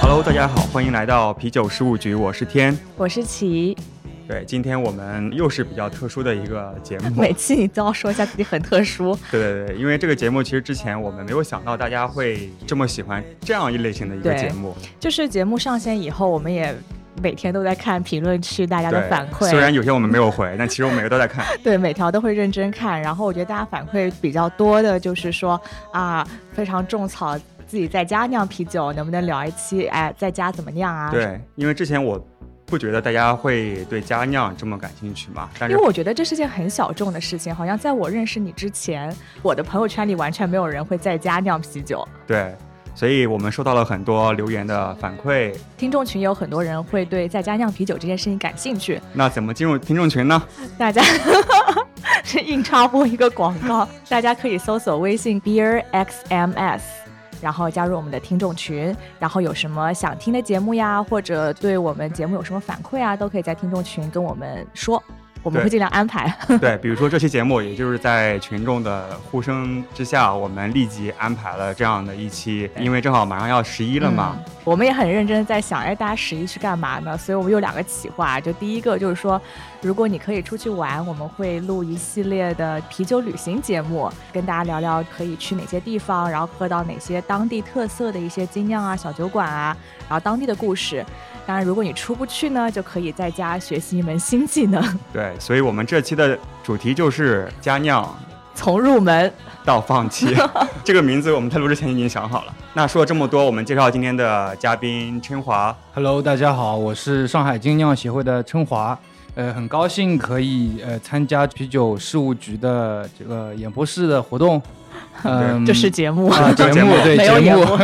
Hello，大家好，欢迎来到啤酒事务局，我是天。我是齐，对，今天我们又是比较特殊的一个节目。每期你都要说一下自己很特殊。对对对，因为这个节目其实之前我们没有想到大家会这么喜欢这样一类型的一个节目。就是节目上线以后，我们也每天都在看评论区大家的反馈，虽然有些我们没有回，但其实我们每个都在看。对每条都会认真看。然后我觉得大家反馈比较多的就是说啊，非常种草自己在家酿啤酒，能不能聊一期？哎，在家怎么酿啊？。对，因为之前我不觉得大家会对家酿这么感兴趣吗，但是因为我觉得这是件很小众的事情，好像在我认识你之前，我的朋友圈里完全没有人会在家酿啤酒。对，所以我们收到了很多留言的反馈。听众群有很多人会对在家酿啤酒这件事情感兴趣，那怎么进入听众群呢？大家 是硬插播一个广告，大家可以搜索微信 Beer XMS。然后加入我们的听众群，然后有什么想听的节目呀，或者对我们节目有什么反馈啊，都可以在听众群跟我们说，我们会尽量安排。对，比如说这期节目，也就是在群众的呼声之下，我们立即安排了这样的一期，因为正好马上要十一了嘛。嗯我们也很认真地在想，哎，大家十一去干嘛呢？所以我们有两个企划，就第一个就是说，如果你可以出去玩，我们会录一系列的啤酒旅行节目，跟大家聊聊可以去哪些地方，然后喝到哪些当地特色的一些精酿啊、小酒馆啊，然后当地的故事。当然，如果你出不去呢，就可以在家学习一门新技能，对，所以我们这期的主题就是家酿从入门。到放弃。这个名字我们在录之前已经想好了。那说了这么多，我们介绍今天的嘉宾春华。Hello，大家好，我是上海精酿协会的春华，呃，很高兴可以呃参加啤酒事务局的这个演播室的活动，嗯，这是节目，啊 节节目。对节目。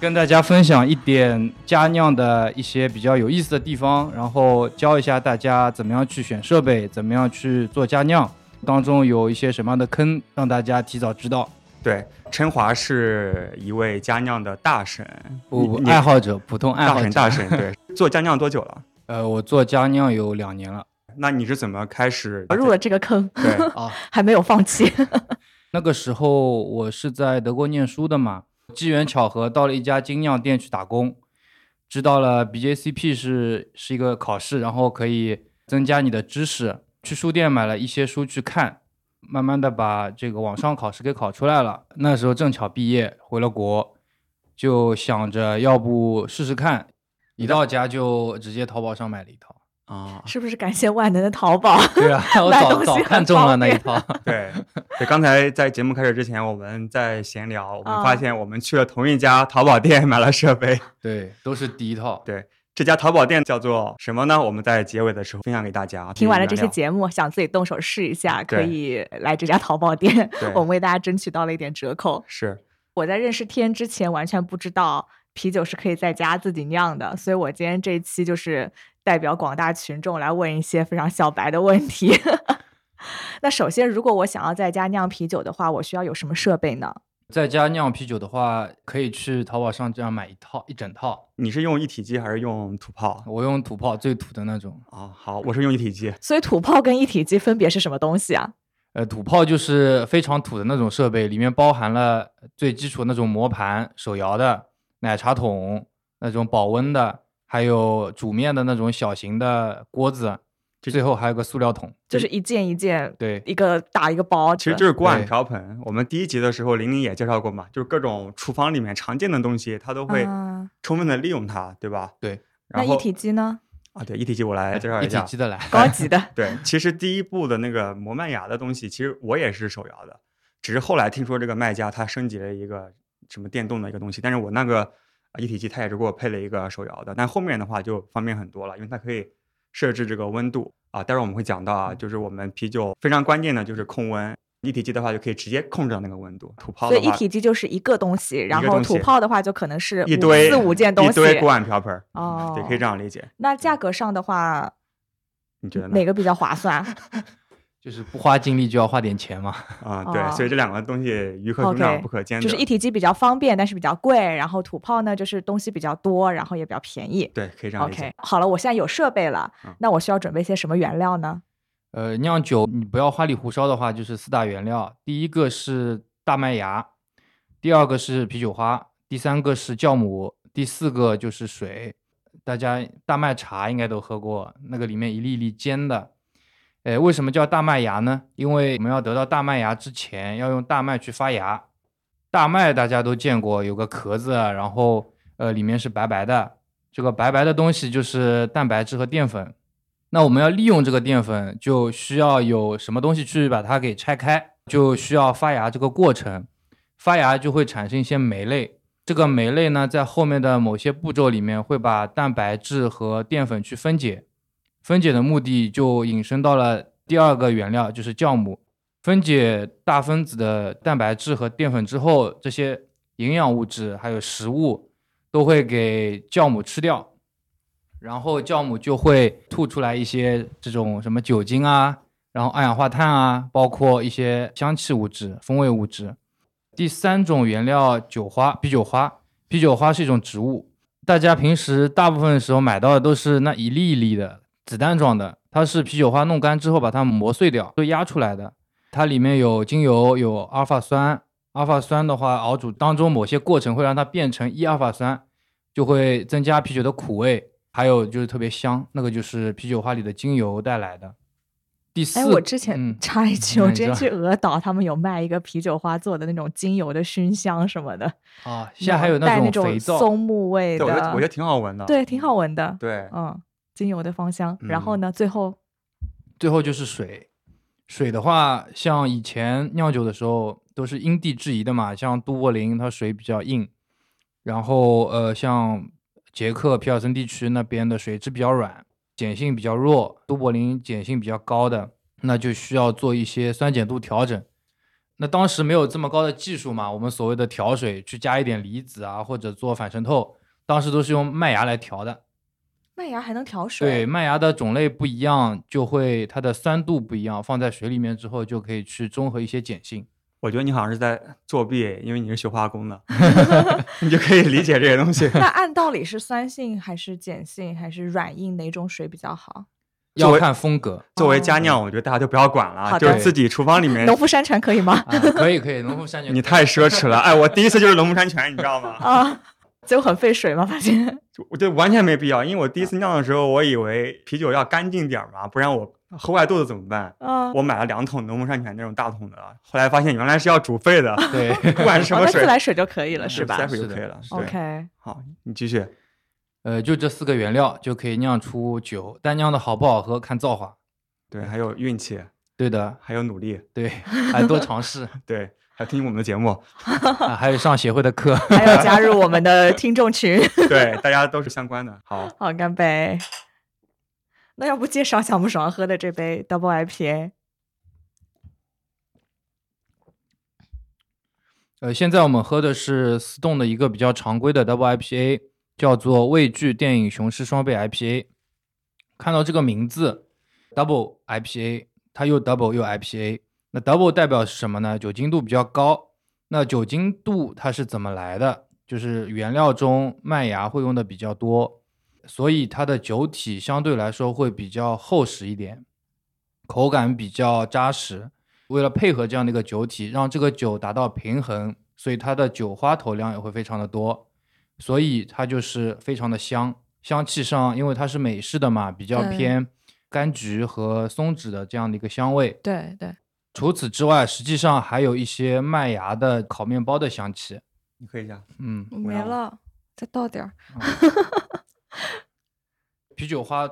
跟大家分享一点家酿的一些比较有意思的地方，然后教一下大家怎么样去选设备，怎么样去做家酿，当中有一些什么样的坑，让大家提早知道。对，陈华是一位家酿的大神，不，你爱好者，普通爱好者，大神大神。对，做家酿多久了？呃，我做家酿有两年了那你是怎么开始入了这个坑，对，啊。还没有放弃。那个时候我是在德国念书的嘛，机缘巧合到了一家精酿店去打工，知道了 BJCP 是是一个考试，然后可以增加你的知识。去书店买了一些书去看，慢慢的把这个网上考试给考出来了。那时候正巧毕业回了国，就想着要不试试看，一到家就直接淘宝上买了一套。啊，是不是感谢万能的淘宝？对啊，我 早早看中了那一套。对，对，刚才在节目开始之前，我们在闲聊，我们啊发现我们去了同一家淘宝店买了设备。对，都是第一套。对，这家淘宝店叫做什么呢？我们在结尾的时候分享给大家。听完了这些些，节目，想自己动手试一下，可以来这家淘宝店，我们为大家争取到了一点折扣。是我在认识天之前完全不知道啤酒是可以在家自己酿的，所以我今天这一期就是代表广大群众来问一些非常小白的问题。那首先，如果我想要在家酿啤酒的话，我需要有什么设备呢？在家酿啤酒的话，可以去淘宝上这样买一套一整套。你是用一体机还是用土炮？我用土炮最土的那种。啊，好，我是用一体机。所以土炮跟一体机分别是什么东西啊？呃，土炮就是非常土的那种设备，里面包含了最基础的那种磨盘、手摇的奶茶桶、那种保温的，还有煮面的那种小型的锅子，最后还有个塑料桶。就是一件一件，对一个打一个包，其实就是锅碗瓢盆。我们第一集的时候，玲玲也介绍过嘛，就是各种厨房里面常见的东西，它都会啊充分的利用它，对吧？对。那一然后体机呢？啊，对，一体机我来介绍一下。一体机的来。高级的 对，其实第一步的那个磨麦芽的东西，其实我也是手摇的，只是后来听说这个卖家他升级了一个什么电动的一个东西，但是我那个啊一体机它也是给我配了一个手摇的，但后面的话就方便很多了，因为它可以设置这个温度啊，待会儿我们会讲到啊，就是我们啤酒非常关键的就是控温。一体机的话就可以直接控制到那个温度，土炮的话所以一体机就是一个东西，然后土炮的话就可能是五一堆四五件东西。一堆锅碗瓢盆儿，哦，对，可以这样理解。那价格上的话，你觉得？哪个比较划算？就是不花精力就要花点钱嘛。啊，对，哦所以这两个东西鱼和熊掌不可兼得。就是一体机比较方便，但是比较贵，然后土炮呢就是东西比较多，然后也比较便宜。对，可以这样理解。OK，好了，我现在有设备了嗯，那我需要准备些什么原料呢？呃，酿酒你不要花里胡哨的话，就是四大原料，第一个是大麦芽，第二个是啤酒花，第三个是酵母，第四个就是水。大家大麦茶应该都喝过，那个里面一粒一粒煎的。呃，为什么叫大麦芽呢？因为我们要得到大麦芽之前，要用大麦去发芽。大麦大家都见过，有个壳子，然后呃里面是白白的，这个白白的东西就是蛋白质和淀粉。那我们要利用这个淀粉，就需要有什么东西去把它给拆开，就需要发芽这个过程。发芽就会产生一些酶类，这个酶类呢，在后面的某些步骤里面会把蛋白质和淀粉去分解。分解的目的就引申到了第二个原料，就是酵母。分解大分子的蛋白质和淀粉之后，这些营养物质还有食物都会给酵母吃掉，然后酵母就会吐出来一些这种什么酒精啊，然后二氧化碳啊，包括一些香气物质、风味物质。第三种原料酒花，啤酒花，啤酒花是一种植物，大家平时大部分时候买到的都是那一粒一粒的子弹状的，它是啤酒花弄干之后把它磨碎掉，就压出来的。它里面有精油，有阿尔法酸，阿尔法酸的话熬煮当中某些过程会让它变成一阿尔法酸，就会增加啤酒的苦味，还有就是特别香，那个就是啤酒花里的精油带来的。第四，哎，我之前嗯插一句，我之前去 鹅岛，他们有卖一个啤酒花做的那种精油的熏香什么的，啊，现在还有带那种肥皂，松木味的，我觉得的，我觉得挺好闻的。对，挺好闻的，对，嗯，精油的芳香。然后嗯呢，最后最后就是水。水的话，像以前酿酒的时候都是因地制宜的嘛，像都柏林它水比较硬，然后呃像捷克皮尔森地区那边的水质比较软，碱性比较弱，都柏林碱性比较高的，那就需要做一些酸碱度调整。那当时没有这么高的技术嘛，我们所谓的调水去加一点离子啊，或者做反渗透，当时都是用麦芽来调的。麦芽还能调水，对，麦芽的种类不一样，就会它的酸度不一样，放在水里面之后就可以去中和一些碱性。我觉得你好像是在作弊，因为你是学化工的，你就可以理解这些东西。那 按道理是酸性还是碱性还是软硬哪种水比较好？要看风格作为家酿，我觉得大家就不要管了，就是自己厨房里 面农。夫山泉可以吗？啊，可以可以，农夫山泉你太奢侈了，哎，我第一次就是农夫山泉，你知道吗？啊，最后很费水吗？发现就我觉得完全没必要，因为我第一次酿的时候，我以为啤酒要干净点儿嘛，不然我喝坏肚子怎么办？啊，我买了两桶农夫山泉那种大桶的，后来发现原来是要煮沸的，对，不管是什哦，么水那自，来水就可以了，是吧塞水就可以了。？OK，好，你继续。呃，就这四个原料就可以酿出酒，但酿的好不好喝看造化。对，还有运气，对的，还有努力，对，还多尝试，对，还听我们的节目，啊，还有上协会的课。还有加入我们的听众群。对，大家都是相关的。好，好，干杯！那要不介绍小木爽喝的这杯 Double IPA？呃，现在我们喝的是思动的一个比较常规的 Double IPA，叫做畏惧电影雄狮双倍 IPA。看到这个名字 Double IPA，它又 Double 又 IPA。那 Double 代表是什么呢？酒精度比较高。那酒精度它是怎么来的？就是原料中麦芽会用的比较多，所以它的酒体相对来说会比较厚实一点，口感比较扎实。为了配合这样的一个酒体，让这个酒达到平衡，所以它的酒花头量也会非常的多，所以它就是非常的香。香气上，因为它是美式的嘛，比较偏柑橘和松脂的这样的一个香味。对对，除此之外，实际上还有一些麦芽的烤面包的香气。你喝一下。嗯，没了，再倒点儿。啤酒花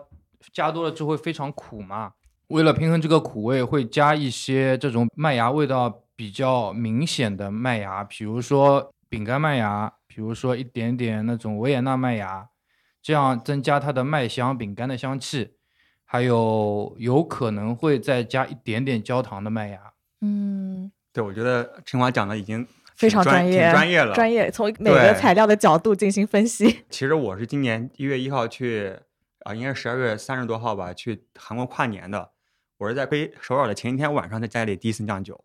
加多了就会非常苦嘛。为了平衡这个苦味，会加一些这种麦芽味道比较明显的麦芽，比如说饼干麦芽，比如说一点点那种维也纳麦芽，这样增加它的麦香、饼干的香气。还有有可能会再加一点点焦糖的麦芽。嗯，对，我觉得陈华讲的已经非常专常业，挺专业了。专业从每个材料的角度进行分析。其实我是今年一月一号去啊，应该是十二月三十多号吧，去韩国跨年的。我是在飞首尔的前一天晚上在家里第一次酿酒，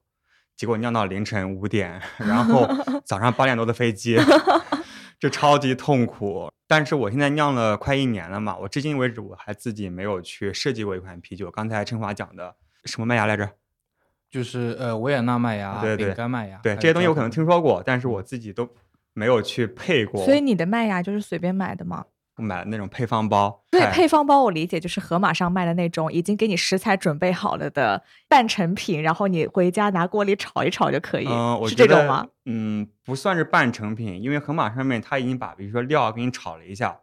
结果酿到凌晨五点，然后 早上八点多的飞机，这超级痛苦。但是我现在酿了快一年了嘛，我至今为止我还自己没有去设计过一款啤酒。刚才陈华讲的什么麦芽来着？就是呃维也纳麦芽、对对饼干麦芽，对这些东西我可能听说过，但是我自己都没有去配过。所以你的麦芽就是随便买的吗？我买的那种配方包，对，配方包我理解就是盒马上卖的那种已经给你食材准备好了的半成品，然后你回家拿锅里炒一炒就可以，嗯，我是这种吗？？嗯，不算是半成品，因为盒马上面它已经把比如说料给你炒了一下，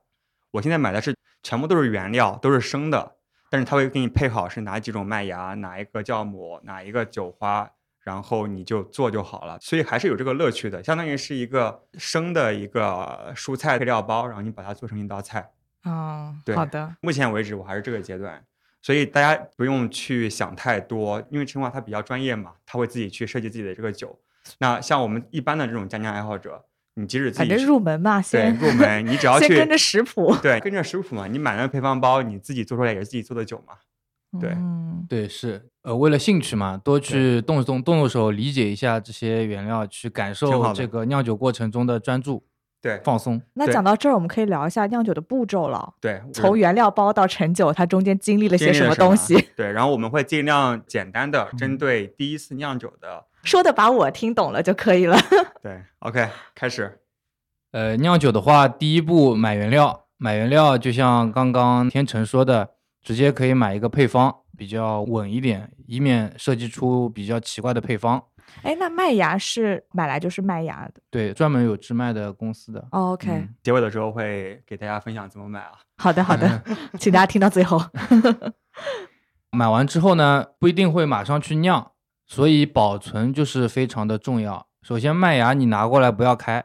我现在买的是全部都是原料，都是生的，但是它会给你配好是哪几种麦芽，哪一个酵母，哪一个酒花，然后你就做就好了，所以还是有这个乐趣的，相当于是一个生的一个蔬菜配料包，然后你把它做成一道菜。嗯，对好的，目前为止我还是这个阶段，所以大家不用去想太多，因为陈华他比较专业嘛，他会自己去设计自己的这个酒。那像我们一般的这种家酿爱好者，你即使自反正己入门嘛，对先入门，你只要去先跟着食谱，对跟着食谱嘛，你买那个配方包，你自己做出来也是自己做的酒嘛。对嗯，对，是呃，为了兴趣嘛，多去动动动动手，理解一下这些原料，去感受这个酿酒过程中的专注、对放松。那讲到这儿，我们可以聊一下酿酒的步骤了。对，从原料包到陈酒，它中间经历了些什么东西？对，然后我们会尽量简单的嗯针对第一次酿酒的，说的把我听懂了就可以了。对，OK，开始。呃，酿酒的话，第一步买原料，买原料就像刚刚天成说的，直接可以买一个配方，比较稳一点，以免设计出比较奇怪的配方。哎，那麦芽是买来就是麦芽的。对，专门有制麦的公司的。哦 OK，、嗯结尾的时候会给大家分享怎么买啊。好的好的，请大家听到最后。买完之后呢，不一定会马上去酿，所以保存就是非常的重要。首先，麦芽你拿过来不要开，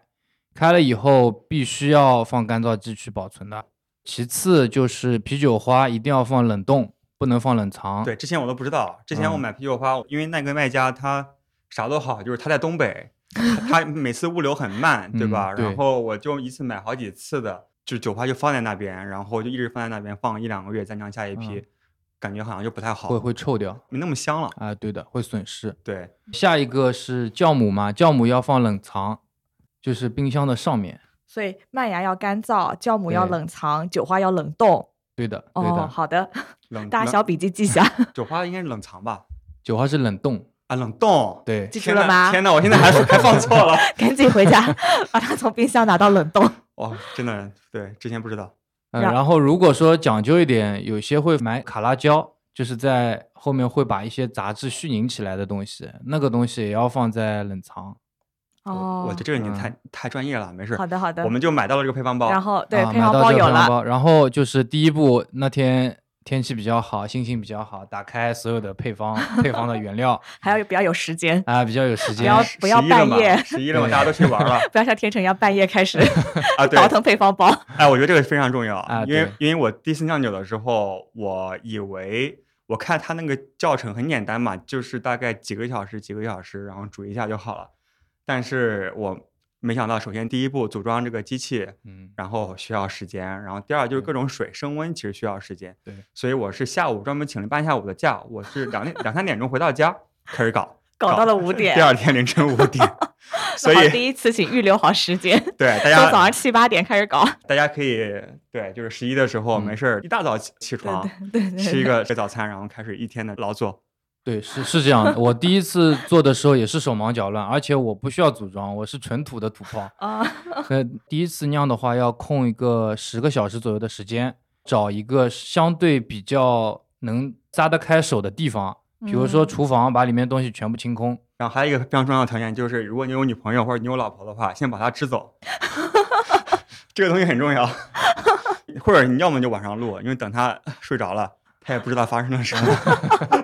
开了以后必须要放干燥剂去保存的。其次就是啤酒花一定要放冷冻，不能放冷藏。对，之前我都不知道。之前我嗯买啤酒花，因为那个卖家他啥都好，就是他在东北，他他每次物流很慢，对吧？嗯对然后我就一次买好几次的，就酒花就放在那边，然后就一直放在那边放一两个月，再酿下一批，嗯感觉好像就不太好，会会臭掉没那么香了。啊，对的，会损失。对，下一个是酵母嘛，酵母要放冷藏，就是冰箱的上面。所以麦芽要干燥，酵母要冷藏，酒花要冷冻。对的，对的，哦，好的，大家小笔记记下，酒花应该是冷藏吧？酒花是冷冻。啊，冷冻。对，记住了吗？天呐，我现在还还放错了。赶紧回家把它从冰箱拿到冷冻。哦，真的，对，之前不知道。嗯，然然后如果说讲究一点，有些会买卡拉胶，就是在后面会把一些杂质絮凝起来的东西，那个东西也要放在冷藏。哦，我觉得这个已经嗯太太专业了，没事。好的好的我。们就买到了这个配方包。然后对啊配方包有了，包然后就是第一步，那天天气比较好，心情比较好，打开所有的配方 配方的原料 还要比较有时间，啊，比较有时间。不要不要半夜十一了嘛，大家都去玩了 不要像天成一样半夜开始啊。对倒，腾配方包。哎，我觉得这个非常重要，啊因为因为我第一次酿酒的时候，我以为我看他那个教程很简单嘛，就是大概几个小时几个小时，然后煮一下就好了。但是我没想到，首先第一步组装这个机器，嗯，然后需要时间，然后第二就是各种水升温，其实需要时间。对，所以我是下午专门请了半下午的假，我是两点 两三点钟回到家开始搞，搞到了五点第二天凌晨五点，所以第一次请预留好时间，对大 从早上七八点开始搞。大家可以对，就是十一的时候嗯没事儿一大早起起床对对对，吃一个吃早餐，然后开始一天的劳作。对，是是这样的。我第一次做的时候也是手忙脚乱，而且我不需要组装，我是纯土的土炮。啊，呃，第一次酿的话，要空一个十个小时左右的时间，找一个相对比较能扎得开手的地方，比如说嗯厨房，把里面东西全部清空。然后还有一个非常重要的条件就是，如果你有女朋友或者你有老婆的话，先把她支走，这个东西很重要。或者你要么就晚上录，因为等她睡着了，她也不知道发生了什么。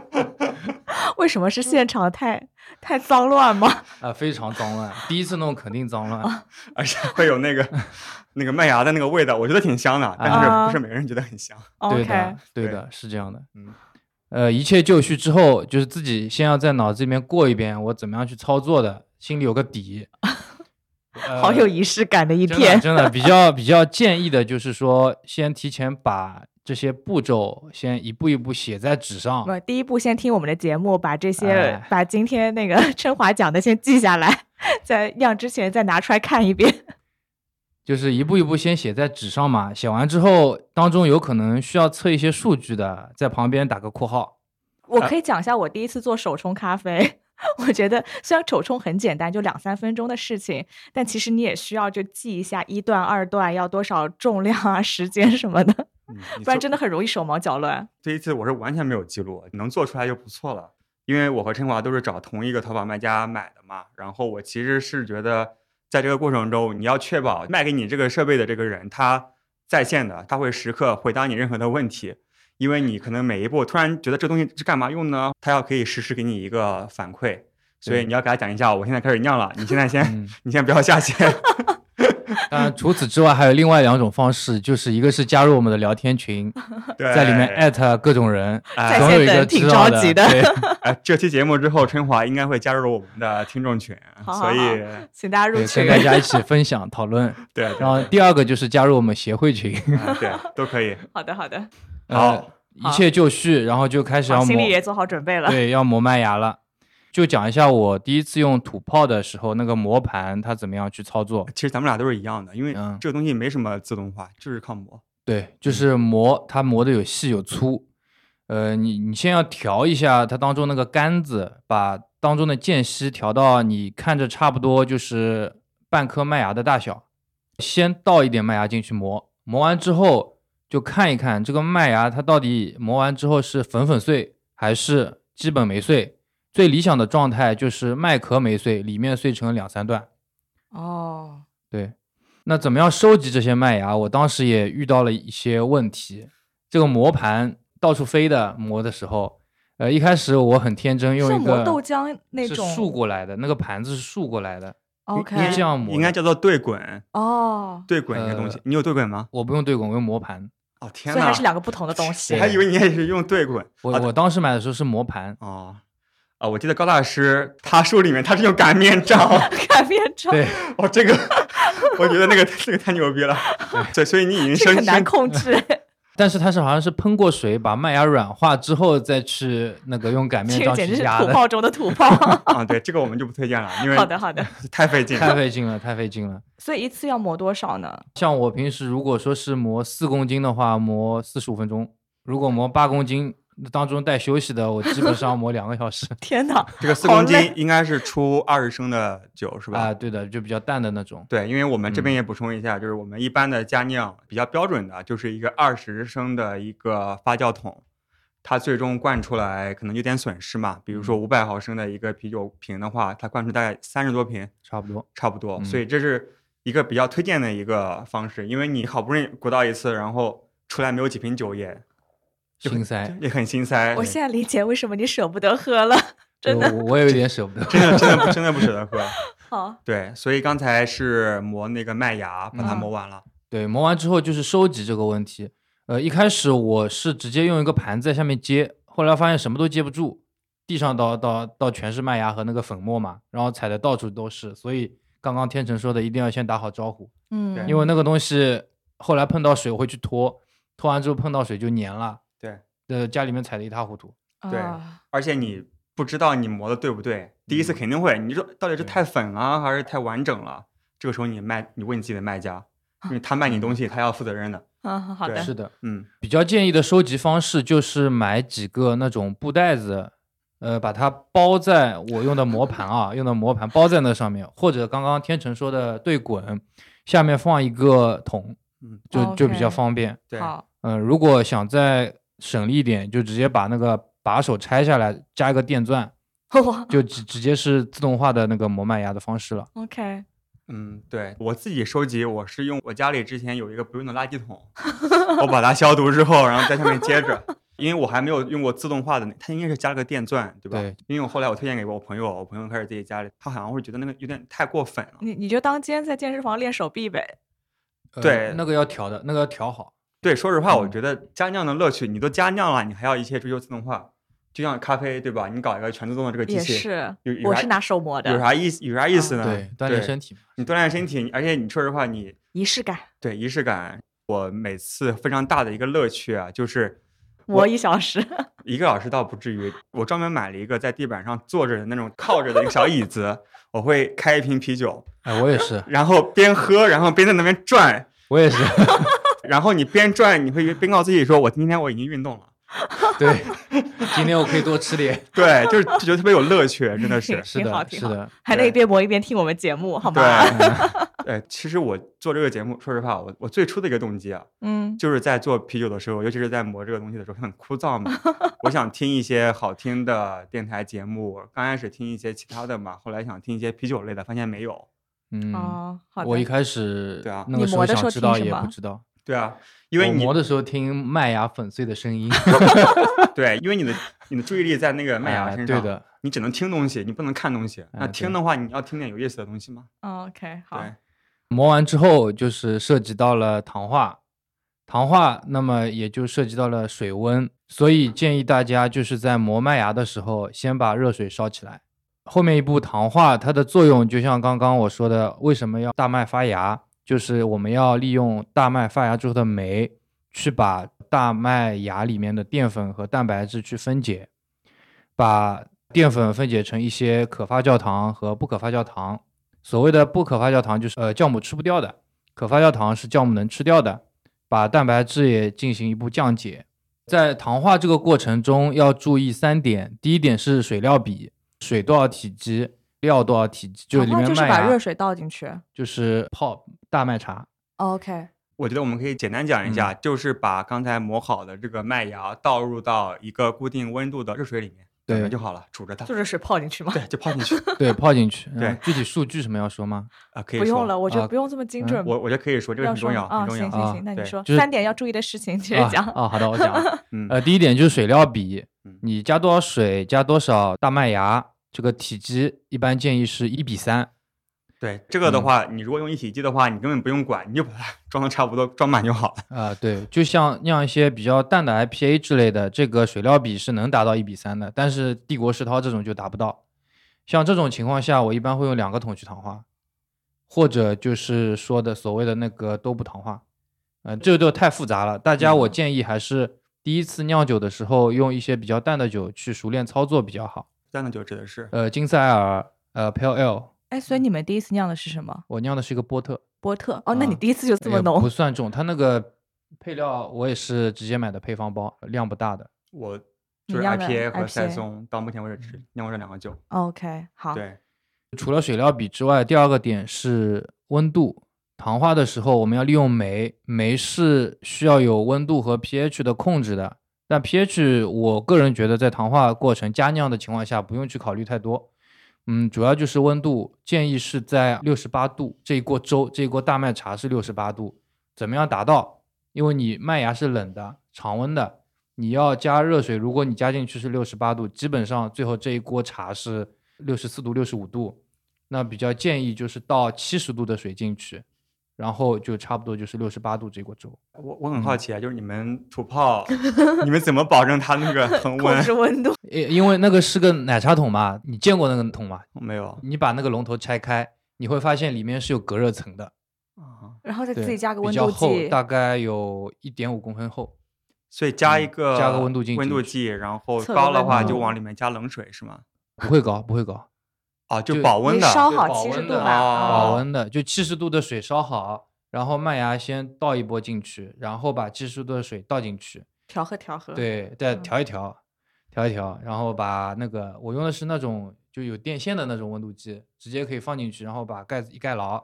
为什么是现场太太脏乱吗？啊、非常脏乱，第一次弄肯定脏乱。而且会有那个 那个麦芽的那个味道，我觉得挺香的，但是啊不是每个人觉得很香。对的，对对的，是这样的。嗯，呃，一切就绪之后，就是自己先要在脑子里面过一遍我怎么样去操作的，心里有个底。呃好有仪式感的一真的天。真的比较比较建议的就是说，先提前把这些步骤先一步一步写在纸上。不，第一步先听我们的节目，把这些、哎把今天那个 春华讲的先记下来，在酿之前再拿出来看一遍。就是一步一步先写在纸上嘛，写完之后当中有可能需要测一些数据的，在旁边打个括号。我可以讲一下我第一次做手冲咖啡。我觉得虽然手冲很简单，就两三分钟的事情，但其实你也需要就记一下一段、二段要多少重量啊、时间什么的，嗯，不然真的很容易手忙脚乱。这一次我是完全没有记录，能做出来就不错了。因为我和陈华都是找同一个淘宝卖家买的嘛，然后我其实是觉得，在这个过程中，你要确保卖给你这个设备的这个人他在线的，他会时刻回答你任何的问题。因为你可能每一步突然觉得这东西是干嘛用呢？他要可以实时给你一个反馈，所以你要给他讲一下，我现在开始酿了，你现在先，嗯，你先不要下线。当然除此之外还有另外两种方式，就是一个是加入我们的聊天群，对，在里面艾特各种人，哎总有一个挺知道着急的对，哎，这期节目之后，春华应该会加入我们的听众群，好好所以请大家入对，群跟。大家一起分享讨论。对，然后第二个就是加入我们协会群，啊对都可以。好的，好的，呃好，一切就绪，然后就开始要好，心磨里也做好准备了。对，要磨麦芽了。就讲一下我第一次用土炮的时候，那个磨盘它怎么样去操作。其实咱们俩都是一样的，因为嗯这个东西没什么自动化，就是靠磨。对，就是磨，它磨的有细有粗。呃，你你先要调一下它当中那个杆子，把当中的间隙调到你看着差不多就是半颗麦芽的大小。先倒一点麦芽进去磨，磨完之后就看一看这个麦芽它到底磨完之后是粉粉碎还是基本没碎。最理想的状态就是麦壳没碎，里面碎成两三段。哦，对，那怎么样收集这些麦芽？我当时也遇到了一些问题。这个磨盘到处飞的磨的时候，呃，一开始我很天真，用一个豆浆那种竖过来的，那个盘子是竖过来的，OK，应该这样磨应该叫做对滚，哦，对滚一个东西。呃你有对滚吗？我不用对滚，我用磨盘。哦天哪所以还是！两个不同的东西我。还以为你也是用对滚。啊我我当时买的时候是磨盘，哦啊，我记得高大师他书里面他是用擀面杖。擀面杖对，哦，这个我觉得那个这个太牛逼了。对，所以你已经深这个很难控制，但是它是好像是喷过水，把麦芽软化之后再去那个用擀面杖这个简直是去压的，土炮中的土炮。啊，对这个我们就不推荐了，因为好的，好的。太费劲太。费劲了，太费劲了。所以一次要磨多少呢？像我平时如果说是磨四公斤的话，磨四十五分钟；如果磨八公斤，当中带休息的，我基本上磨两个小时。天哪，这个四公斤应该是出二十升的酒是吧？啊，对的，就比较淡的那种。对，因为我们这边嗯也补充一下，就是我们一般的家酿比较标准的，就是一个二十升的一个发酵桶，它最终灌出来可能有点损失嘛。比如说嗯五百毫升的一个啤酒瓶的话，它灌出大概三十多瓶，差不多。差不多。嗯所以这是一个比较推荐的一个方式，因为你好不容易鼓捣一次，然后出来没有几瓶酒也心塞，也很心塞。我现在理解为什么你舍不得喝了，真的我我也有点舍不得。真的真的 真的不舍得喝。好。对，所以刚才是磨那个麦芽，把它嗯磨完了。对，磨完之后就是收集这个问题。呃，一开始我是直接用一个盘子在下面接，后来发现什么都接不住，地上到到到全是麦芽和那个粉末嘛，然后踩的到处都是。所以刚刚天成说的，一定要先打好招呼，嗯，因为那个东西后来碰到水我会去拖，拖完之后碰到水就粘了。对，呃，家里面踩的一塌糊涂。对啊而且你不知道你磨的对不对，第一次肯定会，你说到底是太粉了还是太完整了？这个时候你卖，你问你自己的卖家，因为他卖你东西，他要负责任的。嗯，好对的，是的，嗯，比较建议的收集方式就是买几个那种布袋子，呃，把它包在我用的磨盘啊，用的磨盘包在那上面，或者刚刚天成说的对滚，下面放一个桶，嗯，就就比较方便。对，好，嗯、如果想再省力一点，就直接把那个把手拆下来，加一个电钻，就直直接是自动化的那个磨麦芽的方式了。，OK，嗯，对我自己收集，我是用我家里之前有一个不用的垃圾桶，我把它消毒之后，然后在上面接着。因为我还没有用过自动化的那，它应该是加了个电钻，对吧？对。因为我后来我推荐给我朋友，我朋友开始自己家里，他好像会觉得那个有点太过分了。你你就当今天在健身房练手臂呗。呃对那个要调的，那个要调好。对，说实话，我嗯觉得加酿的乐趣，你都加酿了，你还要一切追求自动化，就像咖啡，对吧？你搞一个全自动的这个机也器，是有，有啥我是拿手磨的，有啥意思？有啥意思呢？对，锻炼身体嘛。你锻炼身体，而且你说实话，你仪式感。对仪式感，我每次非常大的一个乐趣啊，就是磨一小时，一个小时倒不至于，我专门买了一个在地板上坐着的那种靠着的一个小椅子，我会开一瓶啤酒，哎，我也是，然后边喝，然后边在那边转，我也是，然后你边转，你会边告诉自己说，我今天我已经运动了。对，今天我可以多吃点。对，就是就觉得特别有乐趣，真的是。是挺好，的，挺好，是的，还能一边磨一边听我们节目，好吗？对，哎，其实我做这个节目，说实话，我我最初的一个动机啊，嗯，就是在做啤酒的时候，尤其是在磨这个东西的时候，很枯燥嘛。我想听一些好听的电台节目，刚开始听一些其他的嘛，后来想听一些啤酒类的，发现没有。嗯，哦，好的。我一开始对啊那个时候你磨的时候想知道也听什么不知道，对啊，因为你磨的时候听麦芽粉碎的声音 对，因为你的你的注意力在那个麦芽哎身上，对的，你只能听东西，你不能看东西。那听的话，你要听点有意思的东西吗。哦 OK，好，磨完之后就是涉及到了糖化，糖化那么也就涉及到了水温，所以建议大家就是在磨麦芽的时候先把热水烧起来。后面一步糖化，它的作用就像刚刚我说的，为什么要大麦发芽？就是我们要利用大麦发芽之后的酶，去把大麦芽里面的淀粉和蛋白质去分解，把淀粉分解成一些可发酵糖和不可发酵糖。所谓的不可发酵糖就是呃酵母吃不掉的，可发酵糖是酵母能吃掉的。把蛋白质也进行一步降解。在糖化这个过程中要注意三点：第一点是水料比，水多少体积，料多少体积，就是里面就是把热水倒进去。就是泡大麦茶。OK，我觉得我们可以简单讲一下，就是把刚才磨好的这个麦芽倒入到一个固定温度的热水里面，对就好了，煮着它。就热水泡进去吗？对，就泡进去 对，泡进去。对嗯具体数据什么要说吗？啊，可以不用了，我觉得啊不用这么精嗯准。我我觉得可以说，这个很重要，啊，很重要。啊行行行，那你说就是三点要注意的事情，接着啊讲。啊，好的，我讲。嗯，呃，第一点就是水料比嗯，你加多少水，加多少大麦芽，这个体积一般建议是一比三。对这个的嗯话，你如果用一体机的话，你根本不用管，你就把它 装的差不多，装满就好了。啊、对，就像酿一些比较淡的 IPA 之类的，这个水料比是能达到一比三的，但是帝国世涛这种就达不到。像这种情况下，我一般会用两个桶去糖化，或者就是说的所谓的那个多步糖化，呃，这个就太复杂了。大家我嗯建议还是第一次酿酒的时候用一些比较淡的酒去熟练操作比较好。淡的酒指的是呃，金赛尔，呃，Pale Ale，哎，所以你们第一次酿的是什么？我酿的是一个波特，波特。哦，那你啊第一次就这么也浓不？算重，它那个配料我也是直接买的配方包，量不大的。我就是你酿的 IPA 和塞松，到目前为止只酿过这两个酒。OK，好。对，除了水料比之外，第二个点是温度。糖化的时候，我们要利用酶，酶是需要有温度和 pH 的控制的。但 pH，我个人觉得在糖化过程加酿的情况下，不用去考虑太多。嗯，主要就是温度，建议是在六十八度。这一锅粥，这一锅大麦茶是六十八度，怎么样达到？因为你麦芽是冷的，常温的，你要加热水，如果你加进去是六十八度，基本上最后这一锅茶是六十四度、六十五度。那比较建议就是倒七十度的水进去，然后就差不多就是六十八度这锅粥。我我很好嗯奇啊，就是你们土炮，你们怎么保证它那个 恒控温？制温度。因因为那个是个奶茶桶嘛，你见过那个桶吗？没有你把那个龙头拆开，你会发现里面是有隔热层的，啊，然后再，自己加个温比较厚，度计。大概有一点五公分厚。所以加嗯一个加个温度计温度计，然后高的话就往里面加冷水是吗？不会高，不会高，啊，就保温的。烧好七对保温的十度吧。哦保温的，就七十度的水烧好，然后麦芽先倒一波进去，然后把七十度的水倒进去，调和调和。，对，再嗯调一调，调一调，然后把那个我用的是那种就有电线的那种温度计，直接可以放进去，然后把盖子一盖牢，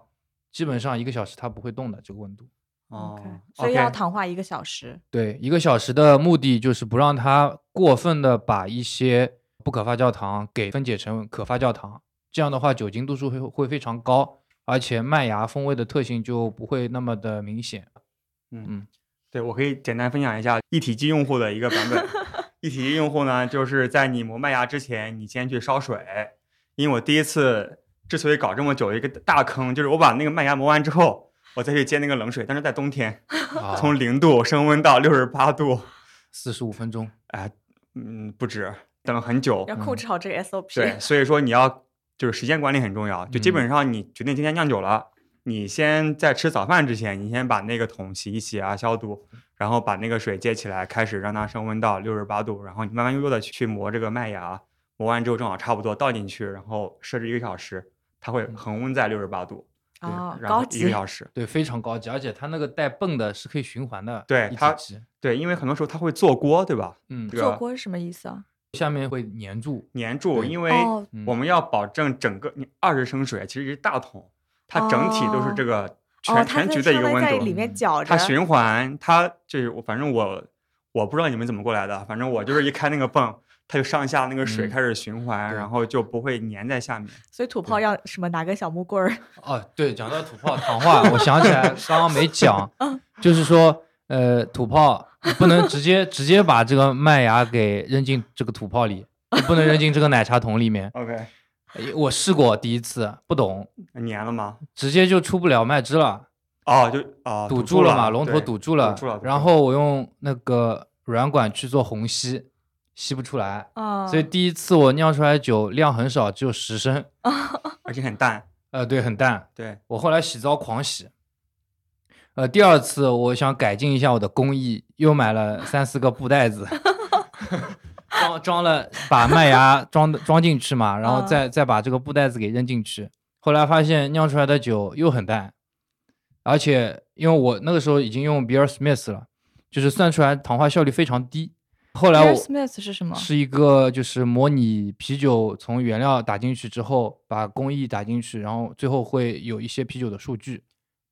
基本上一个小时它不会动的这个温度。哦 OK，所以要糖化一个小时。对，一个小时的目的就是不让它过分的把一些不可发酵糖给分解成可发酵糖，这样的话酒精度数会会非常高，而且麦芽风味的特性就不会那么的明显。嗯嗯，对，我可以简单分享一下一体机用户的一个版本。一体机用户呢，就是在你磨麦芽之前，你先去烧水。因为我第一次之所以搞这么久，一个大坑就是我把那个麦芽磨完之后，我再去接那个冷水，但是在冬天，啊，从零度升温到六十八度，四十五分钟，哎，嗯，不止，等了很久。要控制好这个 SOP。对，所以说你要就是时间管理很重要，就基嗯本上你决定今天酿酒了，你先在吃早饭之前，你先把那个桶洗一洗啊，消毒，然后把那个水接起来，开始让它升温到六十八度，然后你慢慢悠悠的去磨这个麦芽，磨完之后正好差不多倒进去，然后设置一个小时，它会恒温在六十八度，对哦，然后一个。小时。对，非常高级，而且它那个带泵的是可以循环的，对它，对，因为很多时候它会做锅，对吧？嗯这，个做锅是什么意思啊？下面会粘住，粘住，因为我们要保证整个你二十升水其实一大桶，它整体都是这个全、哦，全局的一个温度当于在里，面搅着，它循环，它就是我反正我我不知道你们怎么过来的，反正我就是一开那个泵，它就上下那个水嗯开始循环，对然后就不会粘在下面。所以土炮要什么拿个小木棍儿，哦，对，讲到土炮糖化，我想起来刚刚没讲，嗯就是说，呃，土炮你不能直接直接把这个麦芽给扔进这个土炮里，你不能扔进这个奶茶桶里面。OK，呃我试过第一次，不懂，粘了吗？直接就出不了麦汁了，哦，就哦堵住了嘛，龙头堵住了。住了。然后我用那个软管去做虹吸，吸不出来。啊，所以第一次我酿出来酒量很少，只有十升，而且很淡，呃，对，很淡。对，我后来洗澡狂洗。呃，第二次我想改进一下我的工艺，又买了三四个布袋子，装装了把麦芽 装的装进去嘛，然后嗯再再把这个布袋子给扔进去。后来发现酿出来的酒又很淡，而且因为我那个时候已经用 Beer Smith 了，就是算出来糖化效率非常低。后来我 Smith 是什么？是一个就是模拟啤酒从原料打进去之后，把工艺打进去，然后最后会有一些啤酒的数据，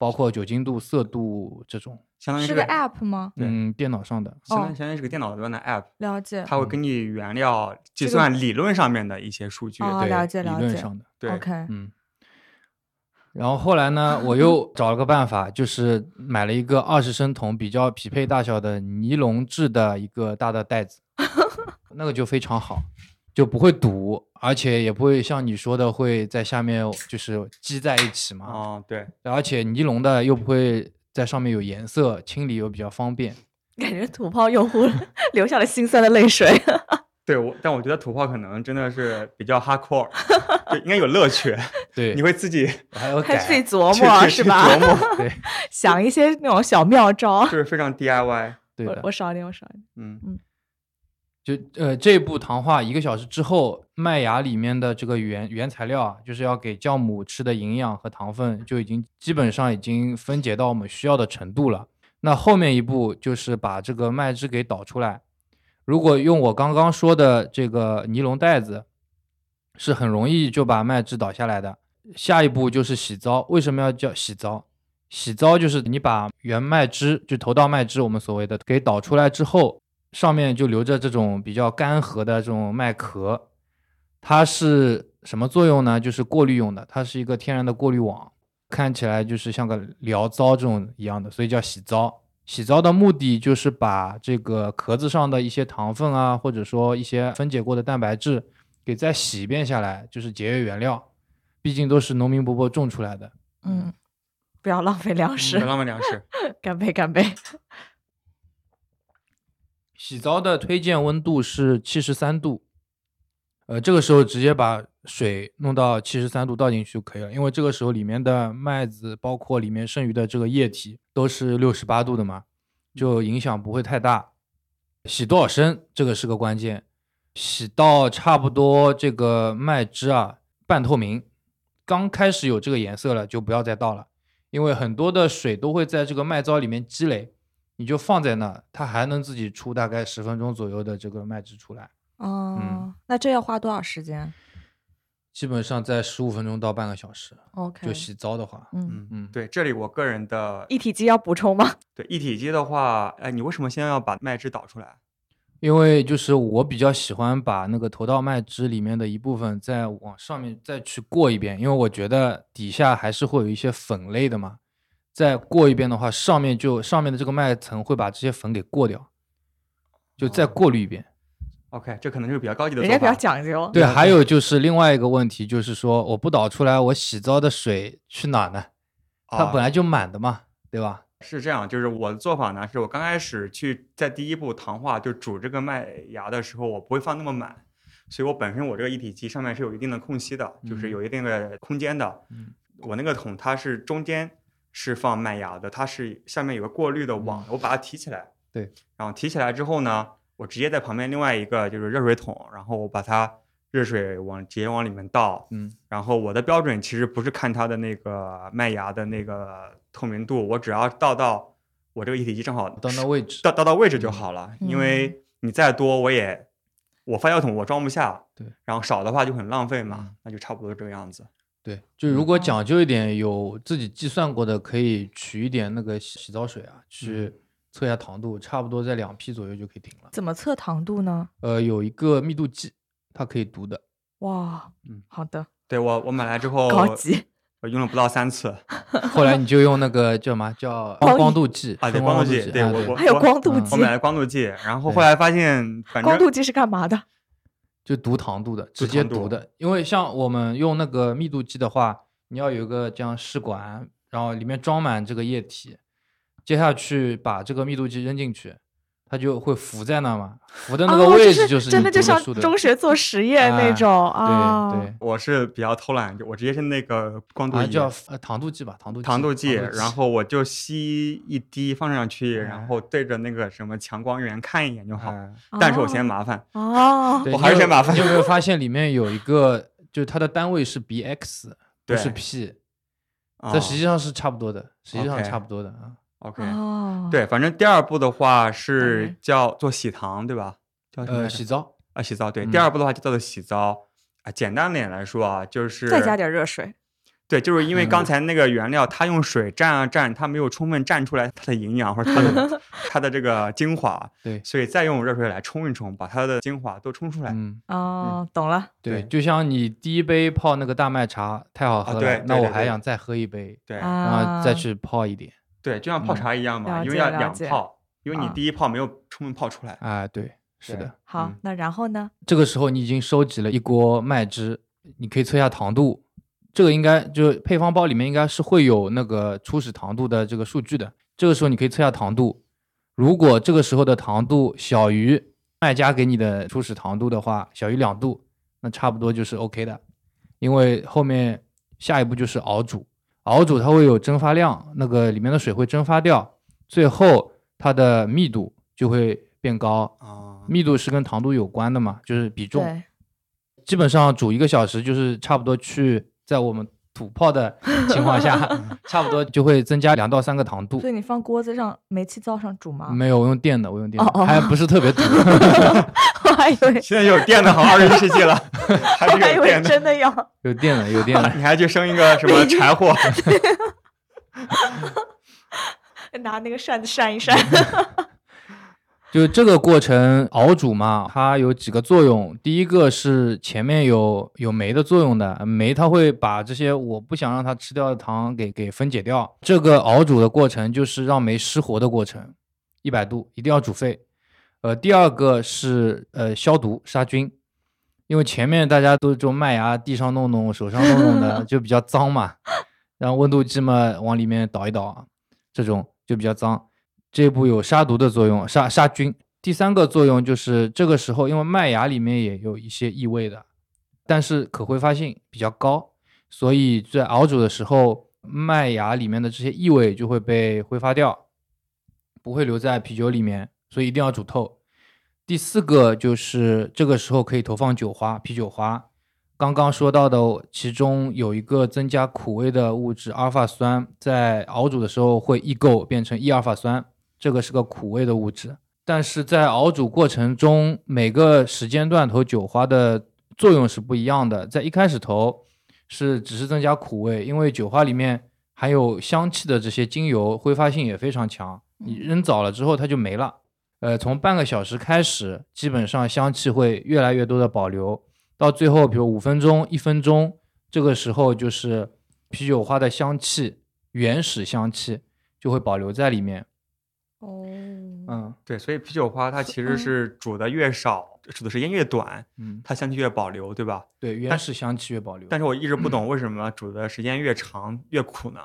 包括酒精度、色度这种。相当于是个 app 吗？嗯，电脑上的。相当哦于相当于是个电脑端的 app，了解。它会根据原料计算理论上面的一些数据。对，哦了解理了解论上的。对 OK，嗯。然后后来呢，我又找了个办法，就是买了一个二十升桶比较匹配大小的尼龙制的一个大的袋子，那个就非常好，就不会堵，而且也不会像你说的会在下面就是积在一起嘛。哦，对，而且尼龙的又不会在上面有颜色，清理又比较方便。感觉土炮用户 流下了心酸的泪水。对我，但我觉得土炮可能真的是比较 hardcore，就应该有乐趣，对你，会自己我还要还自己，琢磨是吧？琢磨，对想一些那种小妙招。就是非常 DIY。对的我我。少一点，我少一点。嗯嗯，就呃这一步糖化一个小时之后，麦芽里面的这个原原材料啊，就是要给酵母吃的营养和糖分，就已经基本上已经分解到我们需要的程度了。那后面一步就是把这个麦汁给导出来。如果用我刚刚说的这个尼龙袋子，是很容易就把麦汁倒下来的。下一步就是洗糟。为什么要叫洗糟？洗糟就是你把原麦汁，就头道麦汁，我们所谓的给导出来之后，上面就留着这种比较干涸的这种麦壳，它是什么作用呢？就是过滤用的，它是一个天然的过滤网，看起来就是像个醪糟这种一样的，所以叫洗糟。洗糟的目的就是把这个壳子上的一些糖分啊，或者说一些分解过的蛋白质，给再洗一遍下来，就是节约原料。毕竟都是农民伯伯种出来的。嗯，不要浪费粮食不要。浪费粮食。干杯，干杯！洗澡的推荐温度是七十三度，呃，这个时候直接把水弄到七十三度倒进去就可以了，因为这个时候里面的麦子，包括里面剩余的这个液体都是六十八度的嘛，就影响不会太大。洗多少升，这个是个关键，洗到差不多这个麦汁啊半透明，刚开始有这个颜色了，就不要再倒了，因为很多的水都会在这个麦糟里面积累。你就放在那，它还能自己出大概十分钟左右的这个麦汁出来，哦，那这要花多少时间基本上在十五分钟到半个小时。？OK，就洗糟的话，嗯，嗯嗯，对，这里我个人的一体机要补充吗？对一体机的话，哎，你为什么先要把麦汁导出来？因为就是我比较喜欢把那个头道麦汁里面的一部分再往上面再去过一遍，因为我觉得底下还是会有一些粉类的嘛。再过一遍的话，上面就上面的这个麦层会把这些粉给过掉，就再过滤一遍。OK，这可能就是比较高级的人家比较。讲究。对，还有就是另外一个问题，就是说我不导出来，我洗澡的水去哪呢？它啊本来就满的嘛，对吧？是这样，就是我的做法呢，是我刚开始去在第一步糖化就煮这个麦芽的时候，我不会放那么满，所以我本身我这个一体机上面是有一定的空隙的，就是嗯有一定的空间的。嗯我那个桶它是中间是放麦芽的，它是下面有个过滤的网，我把它提起来。对，然后提起来之后呢，我直接在旁边另外一个就是热水桶，然后我把它热水往直接往里面倒。嗯然后我的标准其实不是看它的那个麦芽的那个透明度，我只要倒到我这个一体机正好到那位置，倒倒到位置就好了，因嗯为你再多我也我发酵桶我装不下，对，然后少的话就很浪费嘛，嗯那就差不多这个样子。对，就如果讲究一点，有自己计算过的，可以取一点那个洗洗澡水啊，去测一下糖度，差不多在两 P 左右就可以停了。怎么测糖度呢？呃，有一个密度计，它可以读的。哇，嗯好的，对我我买来之后，高级。我用了不到三次 后来你就用那个叫什么叫光光度计啊，对光度计，对啊我我还有光度计我，买了光度计，然后后来发现反正光度计是干嘛的？就读糖度的，直接读的。因为像我们用那个密度计的话，你要有一个这样试管，然后里面装满这个液体，接下去把这个密度计扔进去，它就会浮在那嘛，浮的那个哦位就置是真的就像中学做实 验那哎种啊。对对，我是比较偷懒，就我直接是那个光度啊仪。叫呃糖度计吧，糖度计糖度计，然后我就吸一滴放上去，哎然后对着那个什么强光源看一眼就好。哎但是我嫌麻烦，哦，我还是嫌麻烦你有没有 发现里面有一个，就是它的单位是 bx，不是 p，啊这实际上是差不多的，实际上差不多的啊。OK。哦，对，反正第二步的话是嗯叫做洗糖，对吧？叫什么洗澡，啊洗糟，对。嗯第二步的话就叫做洗糟啊。简单点来说啊，就是再加点热水。对，就是因为刚嗯才那个原料，它用水蘸啊蘸，它没有充分蘸出来它的营养或者它的 它的这个精华，对，所以再用热水来冲一冲，把它的精华都冲出来。嗯。哦，懂了。对，就像你第一杯泡那个大麦茶太好喝了，对那我还想再喝一杯，对、然啊，后再去泡一点。对，就像泡嗯茶一样嘛，因为要两泡，因为你啊第一泡没有充分泡出来。啊，对，是对的。嗯，好那然后呢？这个时候你已经收集了一锅麦汁，你可以测一下糖度。这个应该就配方包里面应该是会有那个初始糖度的这个数据的。这个时候你可以测一下糖度，如果这个时候的糖度小于卖家给你的初始糖度的话，小于两度，那差不多就是 OK 的。因为后面下一步就是熬煮，熬煮它会有蒸发量，那个里面的水会蒸发掉，最后它的密度就会变高。啊，密度是跟糖度有关的嘛，就是比重。对，基本上煮一个小时，就是差不多去在我们土泡的情况下，差不多就会增加两到三个糖度所。以你放锅子上煤气灶上煮吗？没有，我用电的，我用电的，哦哦还不是特别土。我还以为现在有电的，好，二十一世纪了，还我还以为是有电的。真的有。有电了，有电了。你还去生一个什么 柴火？拿那个扇子扇一扇。就这个过程熬煮嘛，它有几个作用。第一个是前面有有酶的作用的，酶它会把这些我不想让它吃掉的糖给给分解掉。这个熬煮的过程就是让酶失活的过程，一百度一定要煮沸。呃，第二个是呃消毒杀菌，因为前面大家都这种麦芽地上弄弄、手上弄弄的，就比较脏嘛。然后温度计嘛往里面倒一倒，这种就比较脏。这一步有杀毒的作用，杀杀菌。第三个作用就是这个时候，因为麦芽里面也有一些异味的，但是可挥发性比较高，所以在熬煮的时候，麦芽里面的这些异味就会被挥发掉，不会留在啤酒里面，所以一定要煮透。第四个就是这个时候可以投放酒花、啤酒花。刚刚说到的，其中有一个增加苦味的物质阿尔法酸，在熬煮的时候会异构变成一阿尔法酸，这个是个苦味的物质。但是在熬煮过程中，每个时间段投酒花的作用是不一样的。在一开始投是只是增加苦味，因为酒花里面含有香气的这些精油挥发性也非常强，你扔早了之后它就没了。呃，从半个小时开始，基本上香气会越来越多的保留，到最后，比如五分钟、一分钟，这个时候就是啤酒花的香气、原始香气就会保留在里面。哦，嗯对，所以啤酒花它其实嗯是煮的越少，煮的时间越短，嗯，它香气越保留，对吧？对，原始香气越保留。但是我一直不懂为什么煮的时间越长越苦呢？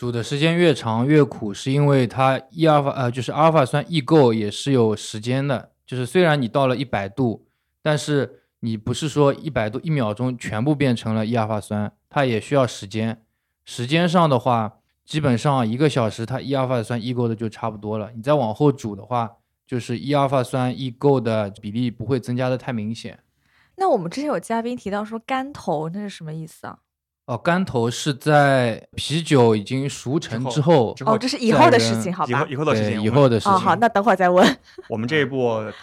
煮的时间越长越苦，是因为它一阿尔法呃，就是阿尔法酸异构也是有时间的。就是虽然你到了一百度，但是你不是说一百度一秒钟全部变成了一阿尔法酸，它也需要时间。时间上的话，基本上一个小时它一阿尔法酸异构的就差不多了。你再往后煮的话，就是一阿尔法酸异构的比例不会增加的太明显。那我们之前有嘉宾提到说干头，那是什么意思啊？哦，干头是在啤酒已经熟成之后，之后哦，这是以后的事情，好以后吧？以后的事情，以后的事情。哦，好，那等会儿再问。我们这一步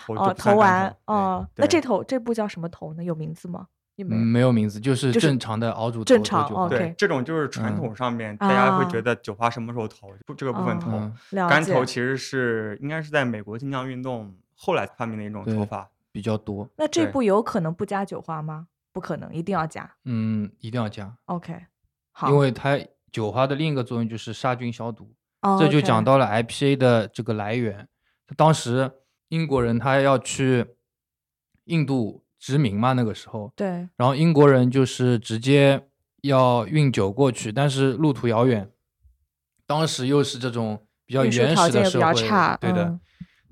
投就哦，不算干头完头哦，那这头这步叫什么头呢？有名字吗？有没嗯，有？没有名字，就是正常的熬煮头正常的酒花 OK 对，这种就是传嗯统上面大家会啊觉得酒花什么时候投，不这个部分哦投。嗯，干头其实是应该是在美国精酿运动后来发明的一种对手法。比较多。那这对部有可能不加酒花吗？不可能，一定要加。嗯，一定要加，OK，好，因为它酒花的另一个作用就是杀菌消毒。哦这就讲到了 IPA 的这个来源。当时英国人他要去印度殖民嘛，那个时候，对，然后英国人就是直接要运酒过去，但是路途遥远，当时又是这种比较原始的社会，较差，对的，嗯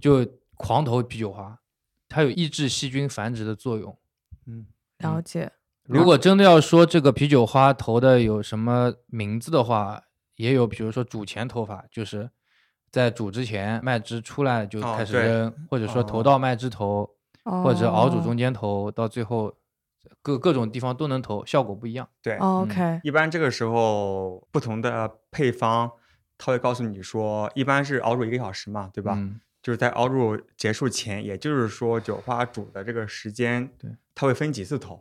就狂投啤酒花，它有抑制细菌繁殖的作用。嗯，了解。如果真的要说这个啤酒花投的有什么名字的话，也有，比如说煮前投法，就是在煮之前麦汁出来就开始扔，或者说投哦到麦汁投，或者熬煮哦中间投，到最后各各种地方都能投，效果不一样。对。哦 OK，一般这个时候不同的配方，他会告诉你说，一般是熬煮一个小时嘛，对吧？嗯就是在熬煮结束前，也就是说酒花煮的这个时间，对，它会分几次投，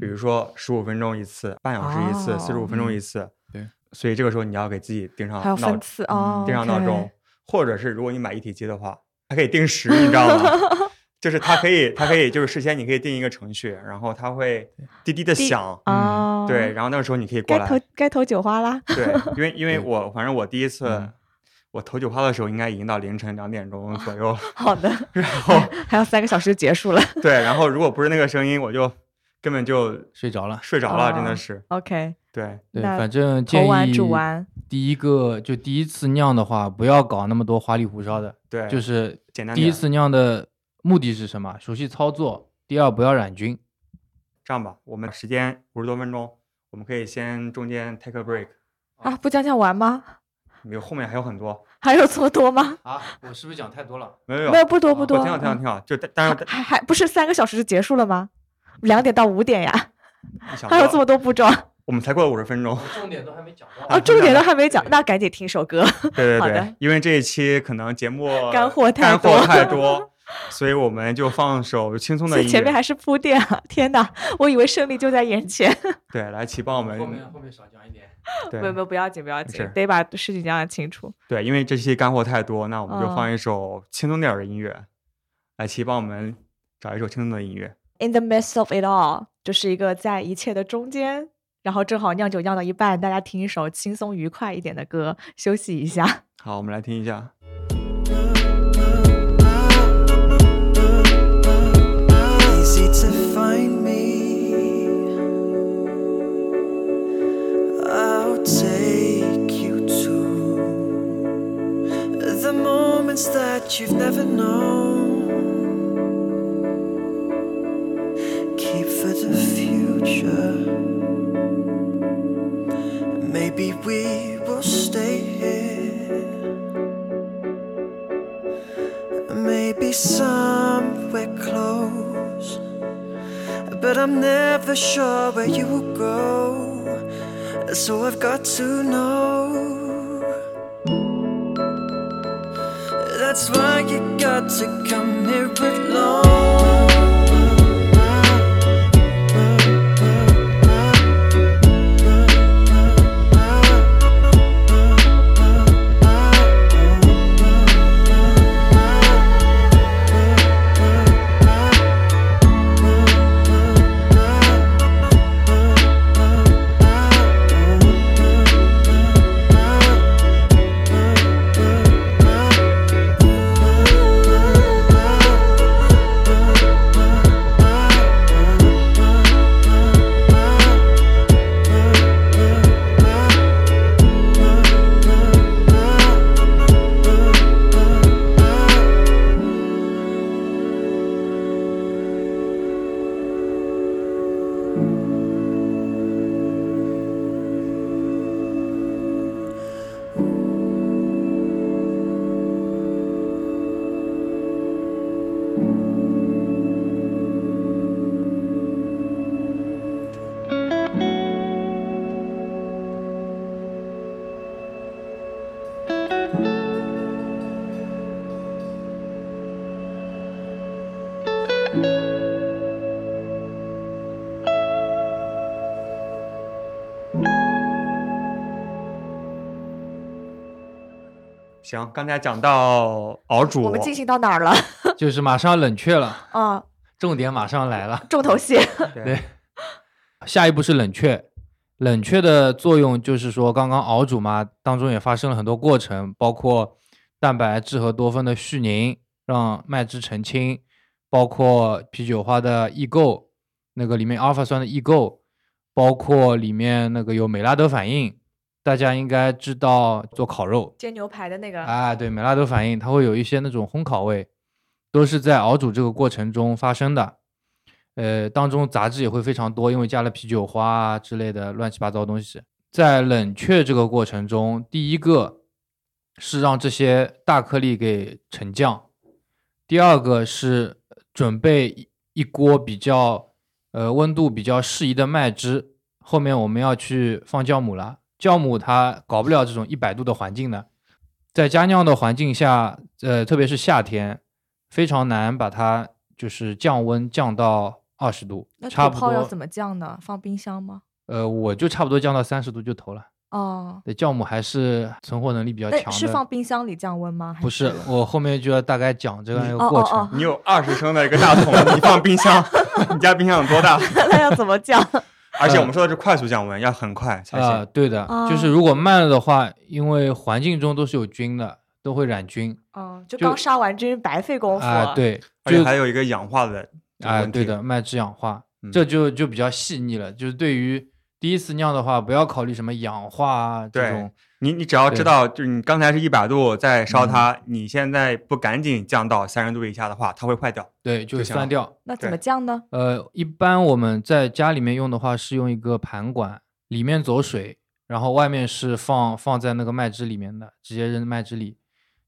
比如嗯说十五分钟一次，半小时一次，四十五哦分钟嗯一次。对，所以这个时候你要给自己定上闹钟哦，定上闹钟，或者是如果你买一体机的话，它可以定时，你知道吗？就是它可以，它可以，就是事先你可以定一个程序，然后它会滴滴的响，哦，嗯对，然后那个时候你可以过来该投来，该投九花啦。对，因为因为我反正我第一次嗯我投酒花的时候，应该已经到凌晨两点钟左右了，好的，然后 还有三个小时就结束了。对，然后如果不是那个声音，我就根本就睡着了。睡着了，真哦的是，OK，对，对，反正投完建议煮完第一个就第一次酿的话，不要搞那么多花里胡哨的，对，就是简单第一次酿的目的是什么？熟悉操作。第二，不要染菌。这样吧，我们时间五十多分钟，我们可以先中间 take a break，啊，不讲讲完吗？没有后面还有很多，还有这么多吗？啊，我是不是讲太多了？没有没有，不多不哦多。挺好挺好嗯挺好，就但但是还还不是三个小时就结束了吗？两点到五点呀，还有这么多步骤我们才过了五十分钟，重点都还没讲到啊，重点都还没讲，那赶紧听首歌。对对对，因为这一期可能节目 干货太干货多太 多，所以我们就放首轻松的音乐。前面还是铺垫啊！天哪，我以为胜利就在眼前。对，来齐帮我们后面后面少讲一点。对没有没有，不要紧不要紧，得把事情讲讲清楚。对，因为这期干货太多，那我们就嗯放一首轻松点儿的音乐，来齐帮我们找一首轻松的音乐。In the midst of it all，就是一个在一切的中间，然后正好酿酒酿到一半，大家听一首轻松愉快一点的歌，休息一下。好，我们来听一下。Moments that you've never known. Keep for the future. Maybe we will stay here. Maybe somewhere close. But I'm never sure where you will go. So I've got to know. That's why you got to come here alone. 行，刚才讲到熬煮，我们进行到哪儿了？就是马上要冷却了，啊，重点马上来了。重头戏。对对下一步是冷却，冷却的作用就是说，刚刚熬煮嘛，当中也发生了很多过程，包括蛋白质和多酚的絮凝，让麦汁澄清，包括啤酒花的异构，那个里面阿尔法酸的异构，包括里面那个有美拉德反应，大家应该知道做烤肉，煎牛排的那个，啊，对，美拉德反应，它会有一些那种烘烤味，都是在熬煮这个过程中发生的。呃，当中杂质也会非常多，因为加了啤酒花啊之类的乱七八糟的东西。在冷却这个过程中，第一个是让这些大颗粒给沉降，第二个是准备一一锅比较呃温度比较适宜的麦汁。后面我们要去放酵母了，酵母它搞不了这种一百度的环境的，在加酿的环境下，呃，特别是夏天，非常难把它就是降温降到二十度那，差不多土炮要怎。么降呢？放冰箱吗？呃，我就差不多降到三十度就投了。哦，对，酵母还是存活能力比较强的。那是放冰箱里降温吗？还不是，我后面就要大概讲这样一个哦过程。哦哦你有二十升的一个大桶，你放冰箱，你家冰箱有多大？那要怎么降？而且我们说的是快速降温，要很快才啊、行。对的，就是哦如果慢了的话，因为环境中都是有菌的，都会染菌嗯，就就刚杀完菌，白费功夫。啊、，对，而且就还有一个氧化的这个啊、问题对的，麦汁氧化，嗯这就就比较细腻了。就是对于第一次酿的话，不要考虑什么氧化啊这对种，你你只要知道，就是你刚才是一百度在烧嗯它，你现在不赶紧降到三十度以下的话，它会坏掉。对，就酸掉。那怎么降呢？呃，一般我们在家里面用的话是用一个盘管，里面走水，然后外面是放放在那个麦汁里面的，直接扔麦汁里。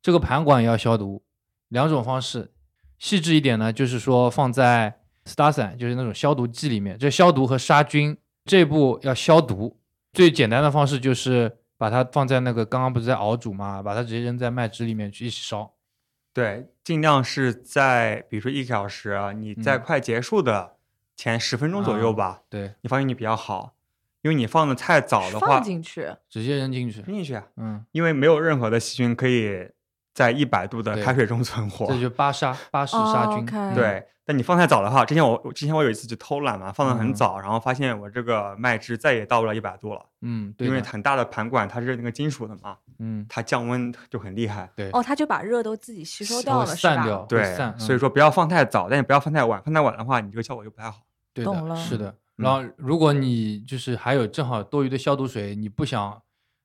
这个盘管也要消毒，两种方式。细致一点呢，就是说放在 Star 伞，就是那种消毒剂里面，这消毒和杀菌这一步要消毒。最简单的方式就是把它放在那个刚刚不是在熬煮嘛，把它直接扔在麦汁里面去一起烧。对，尽量是在比如说一个小时啊，你在嗯快结束的前十分钟左右啊吧，对，你放进去比较好，因为你放的太早的话放，进去。直接扔进去。扔进去啊，嗯，因为没有任何的细菌可以在一百度的开水中存活。这就巴沙巴氏杀菌。对，但你放太早的话，之前我我之前我有一次就偷懒嘛，放的很嗯早，然后发现我这个麦汁再也到不了一百度了，嗯，对因为很大的盘管它是那个金属的嘛，嗯，它降温就很厉害。对，哦，它就把热都自己吸收掉了，是吧？散掉，对散，，所以嗯说不要放太早，但也不要放太晚，放太晚的话，你这个效果就不太好。对懂了的，是的。嗯然后，如果你就是还有正好多余的消毒水，你不想，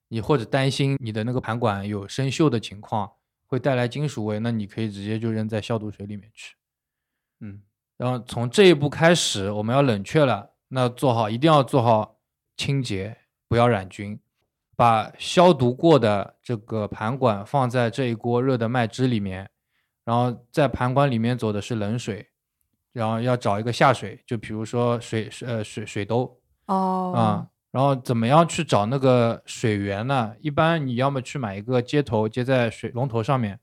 你或者担心你的那个盘管有生锈的情况，会带来金属味，那你可以直接就扔在消毒水里面去。嗯，然后从这一步开始，我们要冷却了，那做好一定要做好清洁，不要染菌。把消毒过的这个盘管放在这一锅热的麦汁里面，然后在盘管里面走的是冷水，然后要找一个下水，就比如说水呃水水兜哦，啊、然后怎么样去找那个水源呢？一般你要么去买一个接头接在水龙头上面，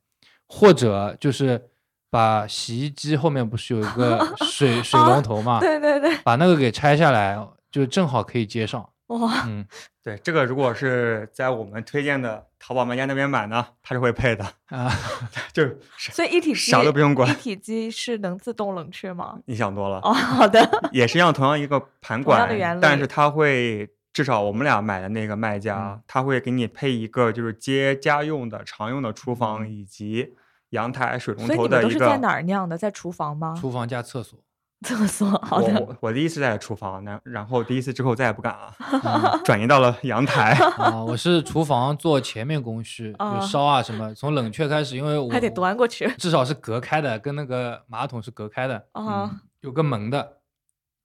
或者就是把洗衣机后面不是有一个 水水龙头嘛，对对对，把那个给拆下来，就正好可以接上。哇，嗯对，这个如果是在我们推荐的淘宝卖家那边买呢，它是会配的，啊，就是所以一体机啥都不用管一体机是能自动冷却吗？你想多了，哦，好的，也是一样同样一个盘同样管的原，理但是它会至少我们俩买的那个卖家，嗯他会给你配一个就是接家用的常用的厨房嗯以及阳台水龙头的一个。你们都是在哪儿酿的？在厨房吗？厨房加厕所。厕所，好的。我我我第一次在厨房，然然后第一次之后再也不敢了，嗯转移到了阳台。啊，我是厨房做前面工序，啊就烧啊什么，从冷却开始，因为我 还得端过去至少是隔开的，跟那个马桶是隔开的，啊，有个门的。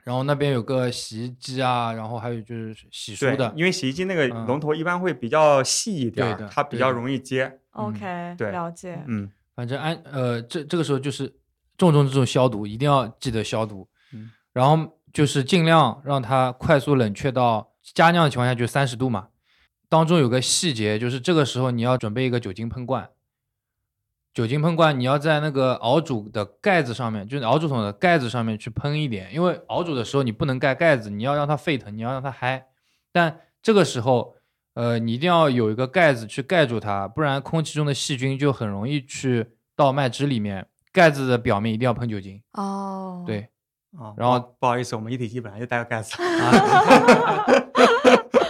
然后那边有个洗衣机啊，然后还有就是洗漱的，，因为洗衣机那个嗯龙头一般会比较细一点儿，对的它比较容易接。OK，对了解。嗯，反正安呃这这个时候就是重中之重消毒，一定要记得消毒。嗯然后就是尽量让它快速冷却到加酿的情况下就三十度嘛。当中有个细节，就是这个时候你要准备一个酒精喷罐。酒精喷罐你要在那个熬煮的盖子上面，就是熬煮桶的盖子上面去喷一点，因为熬煮的时候你不能盖盖子，你要让它沸腾，你要让它嗨。但这个时候，呃，你一定要有一个盖子去盖住它，不然空气中的细菌就很容易去到麦汁里面。盖子的表面一定要喷酒精。哦，，对，啊，然后不不好意思，我们一体机本来就带个盖子。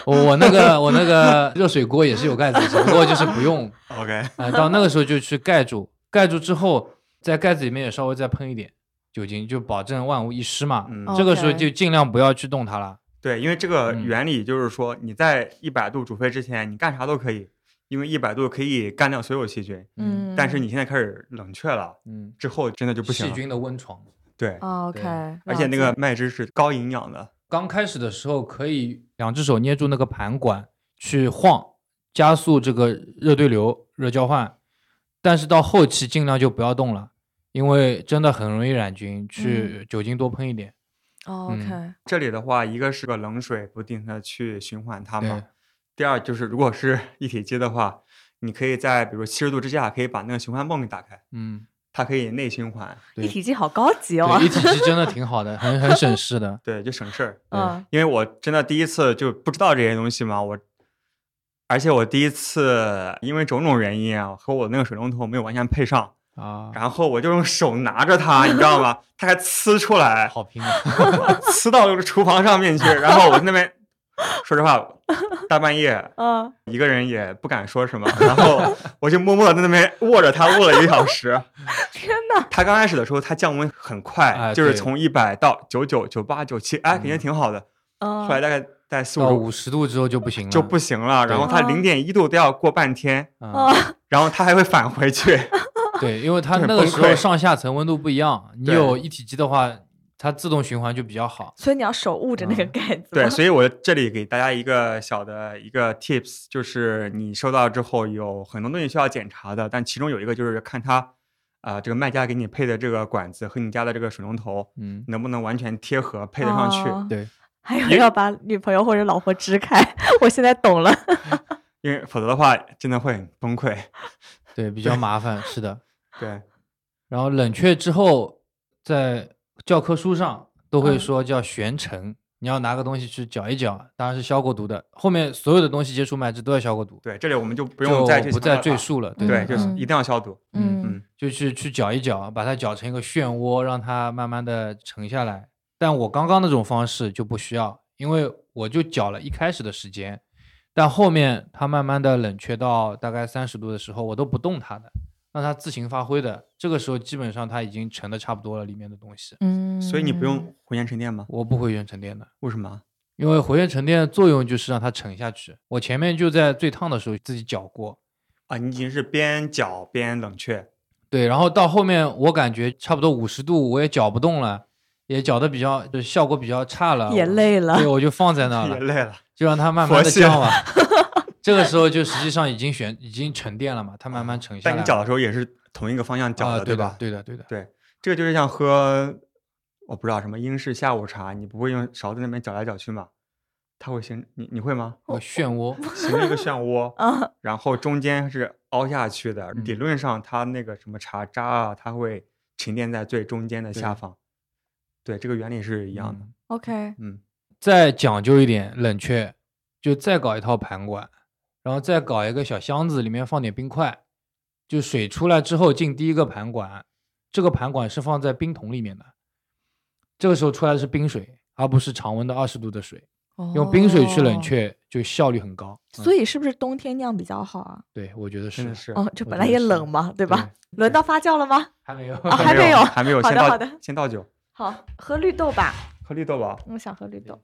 我我那个我那个 热水锅也是有盖子，只不过就是不用。OK，啊、到那个时候就去盖住，盖住之后，在盖子里面也稍微再喷一点酒精，就保证万无一失嘛。嗯这个时候就尽量不要去动它了。对，因为这个嗯原理就是说，你在一百度煮沸之前，你干啥都可以，因为一百度可以干掉所有细菌。嗯，但是你现在开始冷却了，嗯，之后真的就不行了。细菌的温床。对，哦 OK，对而且那个麦汁是高营养的。刚开始的时候可以两只手捏住那个盘管去晃，加速这个热对流、热交换，但是到后期尽量就不要动了，因为真的很容易染菌，去酒精多喷一点。哦嗯 OK，这里的话，一个是个冷水不停的去循环它嘛，第二就是如果是一体机的话，你可以在比如七十度之下，可以把那个循环泵给打开，嗯，它可以内循环，对一体机好高级哦对，一。体机真的挺好的，很很省事的。对，就省事儿。嗯因为我真的第一次就不知道这些东西嘛，我，而且我第一次因为种种原因啊，和我那个水龙头没有完全配上，啊，然后我就用手拿着它，你知道吗？它还呲出来，好拼啊！呲到这个厨房上面去，然后我在那边，说实话，大半夜 嗯，一个人也不敢说什么，然后我就默默的在那边握着它握了一个小时。天哪，它刚开始的时候，它降温很快，就是从一百到九九、九八、九七，哎，感觉挺好的。嗯，后来大概在四到五五十度之后就不行了，就不行了，然后它哦零点一度都要过半天，啊，哦，然后它还会返回去。对，因为它那个时候上下层温度不一样，你有一体机的话，它自动循环就比较好。所以你要手捂着那个嗯盖子吗。对，所以我这里给大家一个小的一个 tips，就是你收到之后有很多东西需要检查的，但其中有一个就是看它啊、这个卖家给你配的这个管子和你家的这个水龙头嗯，能不能完全贴合配得上去。哦对，还有要把女朋友或者老婆支开，我现在懂了。因为否则的话真的会很崩溃。对，比较麻烦，是的。对，然后冷却之后，在教科书上都会嗯说叫悬尘，你要拿个东西去搅一搅，当然是消过毒的。后面所有的东西接触麦汁都要消过毒，对，这里我们就不不用再不再。赘述了。对，对就是嗯一定要消毒。嗯嗯，就去去搅一搅，把它搅成一个漩涡，让它慢慢的沉下来。但我刚刚那种方式就不需要，因为我就搅了一开始的时间，但后面它慢慢的冷却到大概三十度的时候，我都不动它的，让它自行发挥的。这个时候基本上它已经沉的差不多了，里面的东西。嗯，所以你不用回旋沉淀吗？我不回旋沉淀的，为什么？因为回旋沉淀的作用就是让它沉下去。我前面就在最烫的时候自己搅过，啊，你已经是边搅边冷却。对，然后到后面我感觉差不多五十度，我也搅不动了，也搅的比较就是效果比较差了，也累了对，我就放在那了，也累了。就让它慢慢的降吧。这个时候就实际上已经选已经沉淀了嘛，它慢慢沉下。但你搅的时候也是同一个方向搅啊，的，对吧？对的，对的。对，这个就是像喝，我不知道什么英式下午茶，你不会用勺子那边搅来搅去吗？它会形，你你会吗？哦漩涡，形成一个漩涡，啊，然后中间是凹下去的。理嗯论上，它那个什么茶渣啊，它会沉淀在最中间的下对方。对，这个原理是一样的。嗯 OK，嗯，再讲究一点，冷却就再搞一套盘管，然后再搞一个小箱子，里面放点冰块，就水出来之后进第一个盘管，这个盘管是放在冰桶里面的，这个时候出来的是冰水，而不是常温的二十度的水，用冰水去冷哦。却就效率很高。嗯所以是不是冬天酿比较好啊？对，我觉得是是。哦，这本来也冷嘛，对吧？轮到发酵了吗？还没有，啊还没有还没有，先倒好的好的先倒酒，好，喝绿豆吧，喝绿豆吧。我想喝绿豆。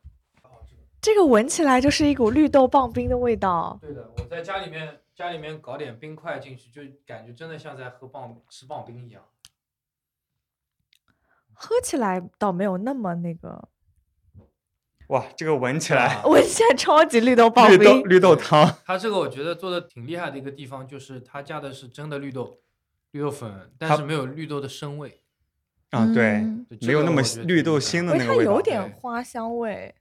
这个闻起来就是一股绿豆棒冰的味道。对的，我在家里面家里面搞点冰块进去，就感觉真的像在喝棒吃棒冰一样。喝起来倒没有那么那个，哇，这个闻起来，闻起来超级绿豆棒绿豆冰。绿豆汤。它这个我觉得做的挺厉害的一个地方，就是它加的是真的绿豆，绿豆粉，但是没有绿豆的生味。啊，对嗯，对没有那么绿豆腥的那个味道。它有点花香味。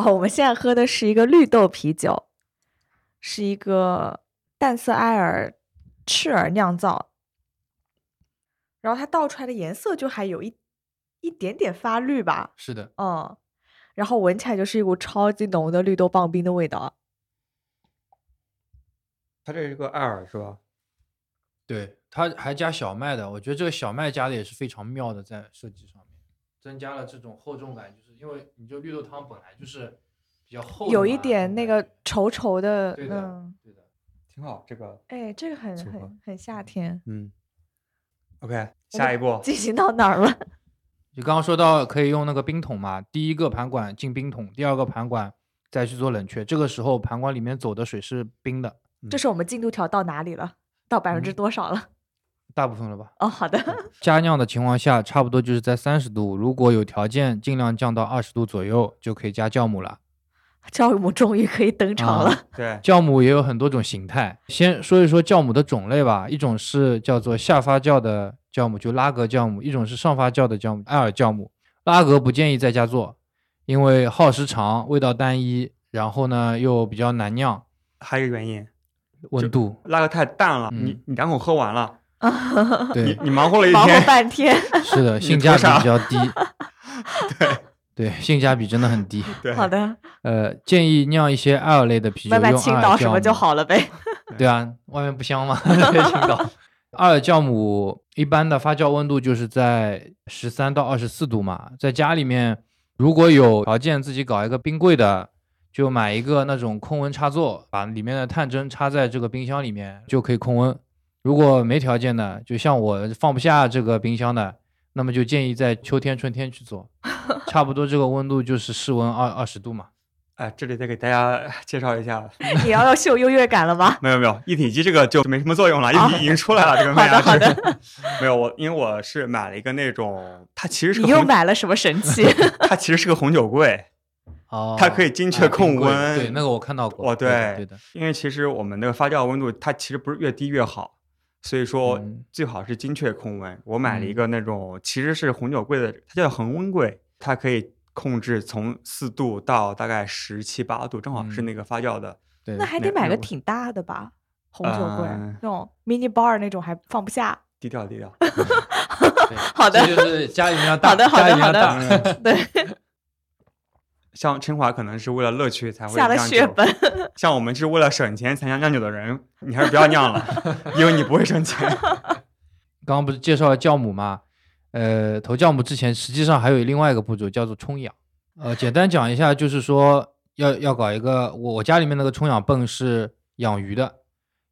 哦，我们现在喝的是一个绿豆啤酒，是一个淡色艾尔赤耳酿造，然后它倒出来的颜色就还有一一点点发绿吧，是的，嗯，然后闻起来就是一股超级浓的绿豆棒冰的味道。它这是个艾尔是吧？对，它还加小麦的，我觉得这个小麦加的也是非常妙的，在设计上面增加了这种厚重感，就是因为你就绿豆汤本来就是比较厚，有一点那个稠稠的，对的嗯，对的。挺好，这个哎，这个很很很夏天。嗯。OK，下一步进行到哪儿了？就刚刚说到可以用那个冰桶嘛，第一个盘管进冰桶，第二个盘管再去做冷却，这个时候盘管里面走的水是冰的，这是我们进度条到哪里了？到百分之嗯多少了？大部分了吧？哦，好的。加酿的情况下，差不多就是在三十度，如果有条件，尽量降到二十度左右，就可以加酵母了。酵母终于可以登场啊了。对，酵母也有很多种形态，先说一说酵母的种类吧。一种是叫做下发酵的酵母，就拉格酵母；一种是上发酵的酵母，艾尔酵母。拉格不建议在家做，因为耗时长、味道单一，然后呢又比较难酿，还有一个原因，温度。拉的太淡了，嗯你你两口喝完了，你 对，你忙活了一忙活天，半天，是的，性价比比较低。对对，性价比真的很低。对，好的，呃，建议酿一些艾尔类的啤酒，用艾尔酵倒什么就好了呗。对啊，外面不香吗？青岛。艾尔酵母一般的发酵温度就是在十三到二十四度嘛，在家里面如果有条件自己搞一个冰柜的，就买一个那种控温插座，把里面的探针插在这个冰箱里面就可以控温。如果没条件的，就像我放不下这个冰箱的，那么就建议在秋天、春天去做，差不多这个温度就是室温二二十度嘛。哎，这里再给大家 介绍一下，你要要秀优越感了吗？没有没有，一体机这个就没什么作用了，一啊体已经出来了，这个好麦芽的好的汁。没有我，因为我是买了一个那种，它其实是你又，买了什么神器？它其实是个红酒柜，哦，它可以精确控温对，那个我看到过。哦对对对的。因为其实我们那个发酵温度，它其实不是越低越好，所以说嗯最好是精确控温。我买了一嗯个那种其实是红酒柜的，它叫恒温柜，它可以控制从四度到大概十七八度，正好是嗯那个发酵的。对那还得买个挺大的吧？红酒柜嗯那种 mini bar 那种还放不下。低调低调。对好的这就是家里面要大，好的好的好的 对，像清华可能是为了乐趣才会下了酿酒，血本。像我们是为了省钱才酿酿酒的人，你还是不要酿了，因为你不会省钱。刚刚不是介绍了酵母吗？呃，投酵母之前，实际上还有另外一个步骤叫做冲氧。呃，简单讲一下，就是说要要搞一个，我我家里面那个冲氧泵是养鱼的，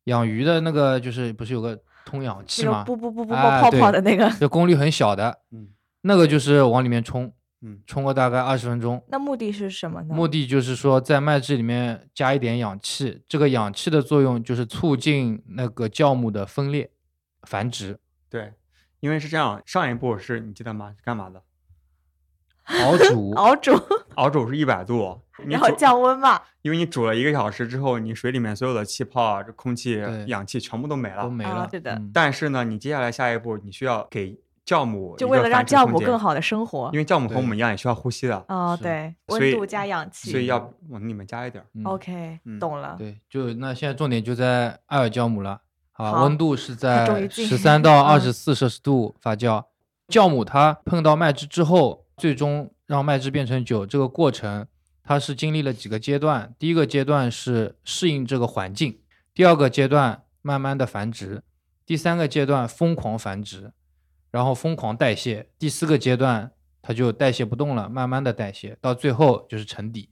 养鱼的那个就是不是有个通氧器吗不？不不不不冒泡泡的那个，就功率很小的，嗯那个就是往里面冲，嗯，冲个大概二十分钟。那目的是什么呢？目的就是说，在麦汁里面加一点氧气，这个氧气的作用就是促进那个酵母的分裂、繁殖。对，因为是这样，上一步是你记得吗？是干嘛的？熬煮，熬煮，熬煮是一百度，你然后降温嘛。因为你煮了一个小时之后，你水里面所有的气泡啊、这空气、氧气全部都没了。都没了。啊对的嗯但是呢，你接下来下一步，你需要给酵母就为了让酵母更，好的生活因。为酵母和我们一样也需要呼吸的，哦，对，温度加氧气。所以要往里面加一点儿。嗯 OK，嗯懂了。对，就那现在重点就在艾尔酵母了。好，好温度是在十三到二嗯十四摄氏度发酵。酵母它碰到麦汁之后，最终让麦汁变成酒，这个过程它是经历了几个阶段。第一个阶段是适应这个环境，第二个阶段慢慢的繁殖，第三个阶段疯狂繁殖，然后疯狂代谢，第四个阶段它就代谢不动了，慢慢的代谢，到最后就是沉底。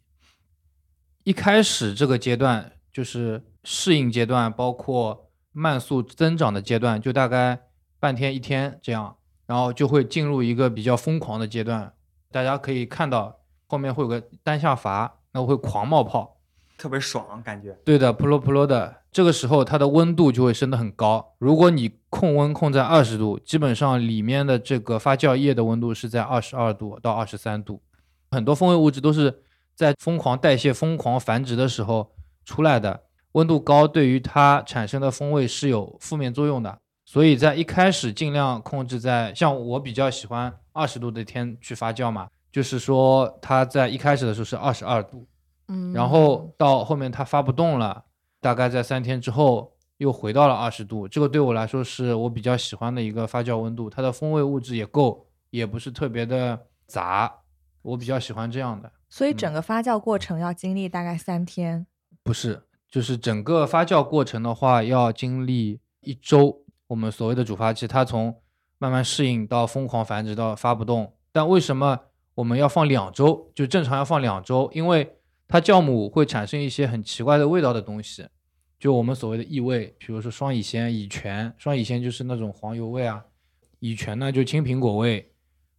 一开始这个阶段就是适应阶段，包括慢速增长的阶段，就大概半天一天这样，然后就会进入一个比较疯狂的阶段。大家可以看到后面会有个单下阀，那会狂冒泡。特别爽，感觉。对的，扑噜扑噜的，这个时候它的温度就会升得很高。如果你控温控在二十度，基本上里面的这个发酵液的温度是在二十二度到二十三度。很多风味物质都是在疯狂代谢、疯狂繁殖的时候出来的，温度高对于它产生的风味是有负面作用的。所以在一开始尽量控制在，像我比较喜欢二十度的天去发酵嘛，就是说它在一开始的时候是二十二度，嗯，然后到后面它发不动了，大概在三天之后又回到了二十度，这个对我来说是我比较喜欢的一个发酵温度，它的风味物质也够，也不是特别的杂，我比较喜欢这样的。所以嗯整个发酵过程要经历大概三天。不是，就是整个发酵过程的话，要经历一周。我们所谓的主发期，它从慢慢适应到疯狂繁殖到发不动。但为什么我们要放两周？就正常要放两周，因为它酵母会产生一些很奇怪的味道的东西，就我们所谓的异味，比如说双乙酰、乙醛。双乙酰就是那种黄油味啊，乙醛呢就青苹果味，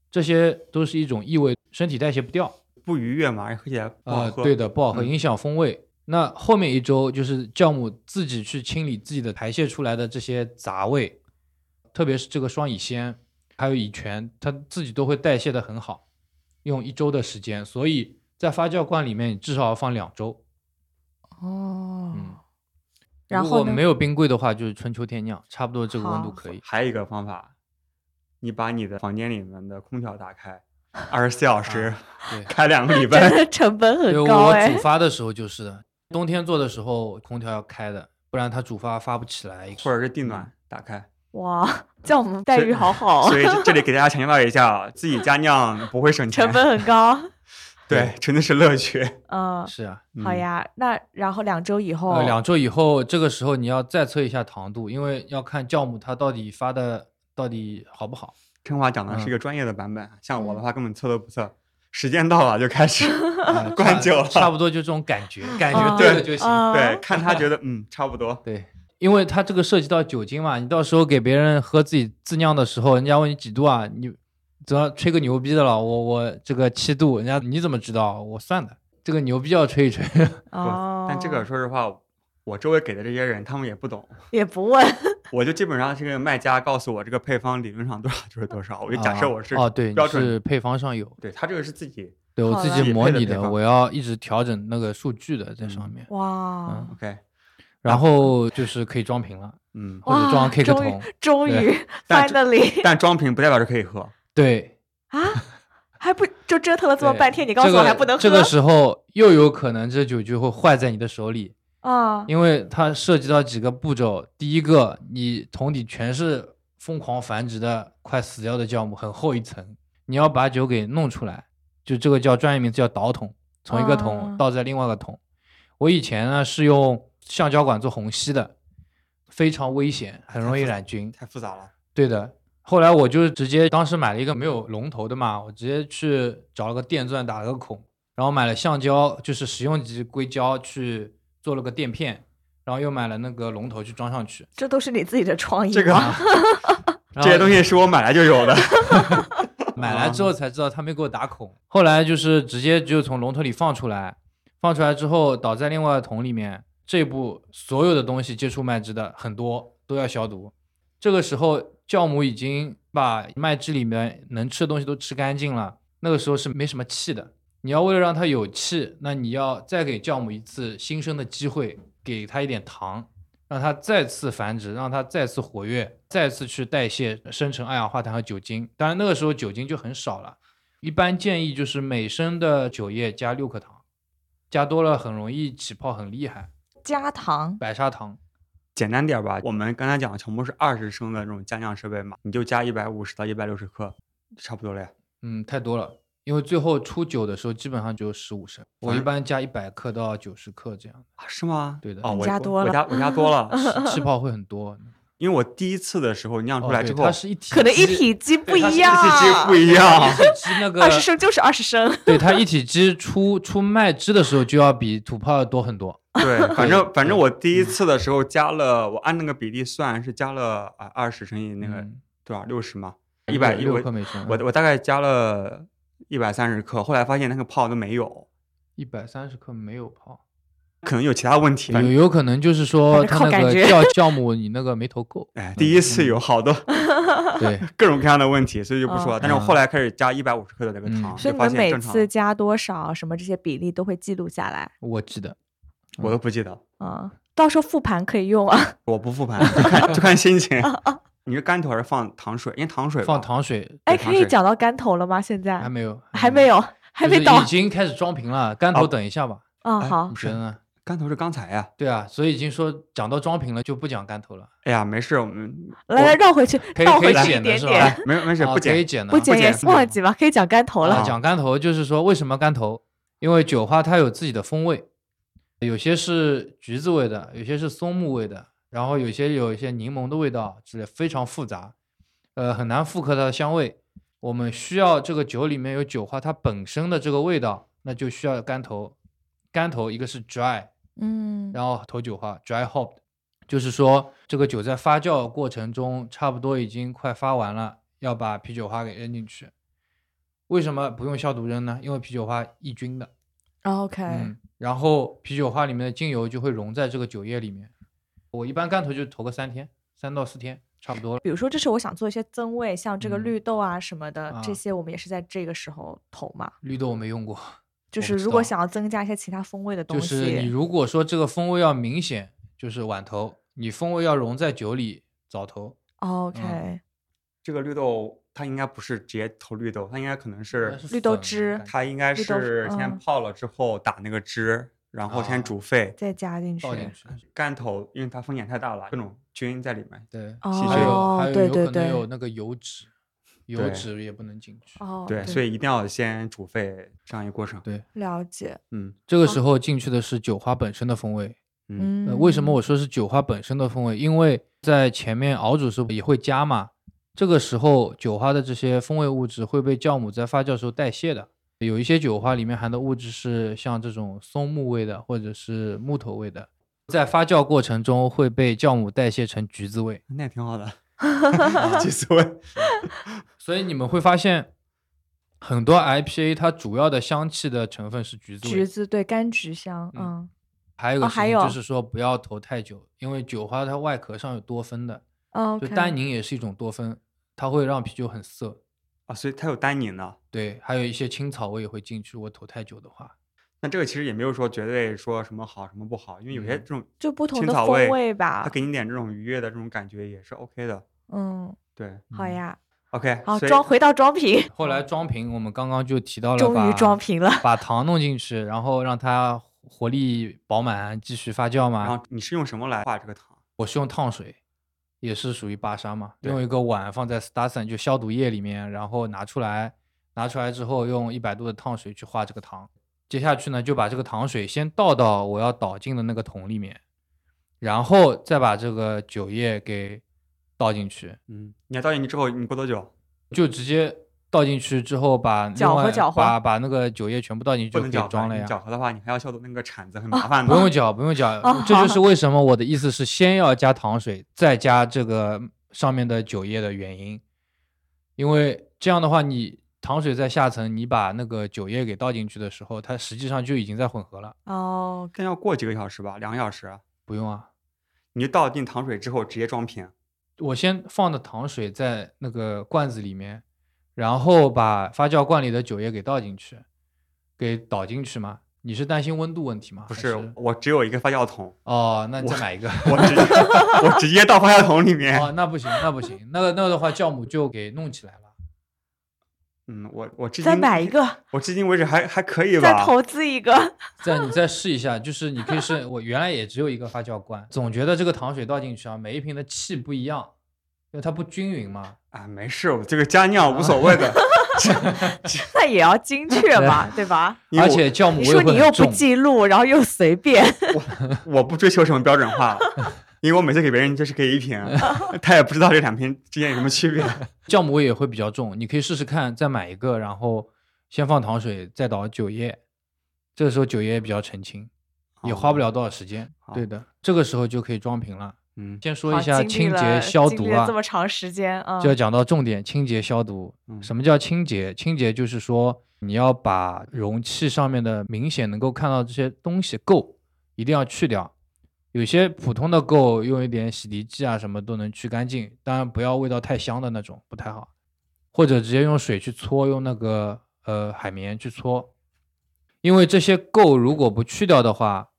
这些都是一种异味，身体代谢不掉。不愉悦嘛，喝起来不好啊，喝。对的，不好喝，嗯影响风味。那后面一周就是酵母自己去清理自己的排泄出来的这些杂味，特别是这个双乙酰还有乙醛，它自己都会代谢的很好，用一周的时间，所以在发酵罐里面你至少要放两周。哦，嗯，然后如果没有冰柜的话，就是春秋天酿，差不多这个温度可以。还有一个方法，你把你的房间里面的空调打开，二十四小时、对 开两个礼拜。成本很高哎我煮。发的时候就是的，冬天做的时候空调要开的，不然它煮发发不起来。或者是地暖打开，哇，叫我们待遇好好，所以这 这里给大家强调一下啊，自己家酿不会省钱，成本很高。对，真的是乐趣。嗯，是啊，嗯好呀。那然后两周以后，呃，两周以后，这个时候你要再测一下糖度，因为要看酵母它到底发的到底好不好。春华讲的嗯是一个专业的版本，像我的话根本测都不测，时间到了就开始 灌酒了。差不多就这种感觉，感觉啊对了就行。啊对，看他觉得嗯差不多，对，因为它这个涉及到酒精嘛，你到时候给别人喝自己自酿的时候，人家问你几度啊，你只要吹个牛逼的了，我我这个七度，人家你怎么知道？我算的，这个牛逼要吹一吹。不哦，但这个说实话，我周围给的这些人他们也不懂，也不问。我就基本上这个卖家告诉我这个配方理论上多少 就是多少，我就假设我是哦，对，标准，是配方上有，对他这个是自己对我自己模拟的，我要一直调整那个数据的在上面，哇。嗯。OK，然后就是可以装瓶了。嗯，或者装 K 个终于桶。终于 finally 但装瓶不代表是可以喝，对，啊，还不就折腾了这么半天，你告诉我还不能喝？这个时候又有可能这酒就会坏在你的手里，啊，因为它涉及到几个步骤。第一个，你桶底全是疯狂繁殖的快死掉的酵母，很厚一层，你要把酒给弄出来，就这个叫专业名字叫倒桶，从一个啊桶倒在另外一个桶。我以前呢是用橡胶管做虹吸的，非常危险，很容易染菌。太复杂了。对的，后来我就直接当时买了一个没有龙头的嘛，我直接去找了个电钻打了个孔，然后买了橡胶，就是食用级硅胶去做了个垫片，然后又买了那个龙头去装上去。这都是你自己的创意这个啊 这些东西是我买来就有的，买来之后才知道他没给我打孔，后来就是直接就从龙头里放出来，放出来之后倒在另外的桶里面，这一步所有的东西接触麦汁的很多都要消毒。这个时候酵母已经把麦汁里面能吃的东西都吃干净了，那个时候是没什么气的。你要为了让它有气，那你要再给酵母一次新生的机会，给它一点糖，让它再次繁殖，让它再次活跃，再次去代谢生成二氧化碳和酒精。当然那个时候酒精就很少了，一般建议就是每升的酒液加六克糖，加多了很容易起泡，很厉害。加糖白砂糖，简单点吧。我们刚才讲的全部是二十升的这种加酿设备嘛，你就加一百五十到一百六十克，差不多了呀。嗯，太多了。因为最后出酒的时候基本上只有十五升，我一般加一百克到九十克这样，啊是吗？对的哦，你我我加多了我加我加多了，气泡会很多。因为我第一次的时候酿出来之后，它是一体可能一体机不一样一体机不一样一体机那个 二十升就是二十升。对它一体机出出麦汁的时候就要比土泡要多很多。对，反正反正我第一次的时候加了，我按那个比例算是加了啊二十乘以那个嗯多少六十嘛，一百一克每升，我我大概加了一百三十克，后来发现那个泡都没有，一百三十克没有泡，可能有其他问题。反有有可能就是说反正它那个靠感觉酵酵母你那个没投够。哎，第一次有好多 对，各种各样的问题，所以就不说了。哦但是我后来开始加一百五十克的那个嗯糖，所以你们就发现正常每次。加多少，什么这些比例都会记录下来。我记得我都不记得，嗯，到时候复盘可以用啊。我不复盘，就看就看心情。你是干头还是放糖水？因为糖水放糖水哎，可以讲到干头了吗？现在还没有，还没有，还没到就是已。经开始装瓶了，干头哦等一下吧，嗯，哎好你，觉得呢？干头是刚才呀。对啊，所以已经说讲到装瓶了，就不讲干头了，哎呀，没事，我们来来绕回去，可以可以倒回去一剪的是吧点点哎，没没事，啊不剪。可以剪的，不剪也剪忘记吧，可以讲干头啊了。讲干头就是说为什么干头？因为酒花它有自己的风味，有些是橘子味的，有些是松木味的，然后有些有一些柠檬的味道之类，非常复杂，呃，很难复刻它的香味。我们需要这个酒里面有酒花它本身的这个味道，那就需要干头。干头一个是 dry，嗯，然后投酒花 dry hop，就是说这个酒在发酵过程中差不多已经快发完了，要把啤酒花给扔进去。为什么不用消毒扔呢？因为啤酒花抑菌的。OK，嗯，然后啤酒花里面的精油就会溶在这个酒液里面。我一般干投就投个三天，三到四天差不多了。比如说，这是我想做一些增味，像这个嗯绿豆啊什么的，这啊些我们也是在这个时候投嘛。绿豆我没用过，就是如果想要增加一些其他风味的东西就西，是你如果说这个风味要明显，就是晚投；你风味要融在酒里，早投。OK，、嗯这个绿豆它应该不是直接投绿豆，它应该可能是绿豆汁它应该是先嗯泡了之后打那个汁，然后先啊煮沸。再加进去。倒进去。干头因为它风险太大了，各种菌在里面。对，细还有哦还有有可能对对对有那个油脂，油脂也不能进去。哦，对，所以一定要先煮沸这样一个过程。对，了解。嗯这个时候进去的是酒花本身的风味。嗯嗯，呃，为什么我说是酒花本身的风味？因为在前面熬煮时候也会加嘛，这个时候酒花的这些风味物质会被酵母在发酵时候代谢的。有一些酒花里面含的物质是像这种松木味的，或者是木头味的，在发酵过程中会被酵母代谢成橘子味。那也挺好的，橘子味。所以你们会发现，很多 IPA 它主要的香气的成分是橘子味。橘子对柑橘香，嗯嗯还有还有情就是说不要投太久，因为酒花它外壳上有多酚的，嗯就单宁也是一种多酚，它会让啤酒很涩。啊，所以它有单宁的。对，还有一些青草味也会进去。如果投太久的话，那这个其实也没有说绝对说什么好什么不好，因为有些嗯这种就不同的风味味吧它。给你点这种愉悦的这种感觉也是 OK 的。嗯，对好呀，，OK，好装回到装瓶，后来装瓶，我们刚刚就提到了，终于装，瓶了。把糖弄进去，然后让它活力饱满，继续发酵嘛然。后你是用什么来化这个糖？我是用烫水，也是属于巴沙嘛，用一个碗放在 Stassen 就消毒液里面，然后拿出来，拿出来之后用一百度的烫水去化这个糖。接下去呢，就把这个糖水先倒到我要倒进的那个桶里面，然后再把这个酒液给倒进去，嗯，你要倒进去之后，你过多久？就直接倒进去之后把搅和另外搅和把把那个酒液全部倒进去就可以装了呀。搅和的话，你还要消毒那个铲子，很麻烦的。不用搅，不用搅哦，这就是为什么我的意思是先要加糖水，再加这个上面的酒液的原因。因为这样的话，你糖水在下层，你把那个酒液给倒进去的时候，它实际上就已经在混合了。哦，更要过几个小时吧，两个小时。不用啊，你就倒进糖水之后直接装瓶。我先放的糖水在那个罐子里面，然后把发酵罐里的酒液给倒进去，给倒进去嘛。你是担心温度问题吗？不是，我只有一个发酵桶，哦，那你再买一个。我直接我直接倒发酵桶里面。哦，那不行，那不行，那个那个的话，酵母就给弄起来了。嗯，我我至再买一个，我至今为止还还可以吧再。投资一个。再你再试一下，就是你可以试，我原来也只有一个发酵罐，总觉得这个糖水倒进去啊，每一瓶的气不一样，因为它不均匀嘛。啊，没事，我这个加酿无所谓的。那也要精确嘛，对吧？而且酵母味你说你又不。记录，然后又随便，我我不追求什么标准化，因为我每次给别人就是给一瓶，他也不知道这两瓶之间有什么区别。酵母味也会比较重，你可以试试看，再买一个，然后先放糖水，再倒酒液，这个时候酒液比较澄清，也花不了多少时间。对的，这个时候就可以装瓶了。嗯，先说一下清洁消毒啊这，么长时间啊，就要讲到重点，清洁消毒。嗯什么叫清洁？清洁就是说你要把容器上面的明显能够看到这些东西垢一定要去掉。有些普通的垢用一点洗涤剂啊什么都能去干净，当然不要味道太香的那种，不太好。或者直接用水去搓，用那个呃海绵去搓，因为这些垢如果不去掉的话，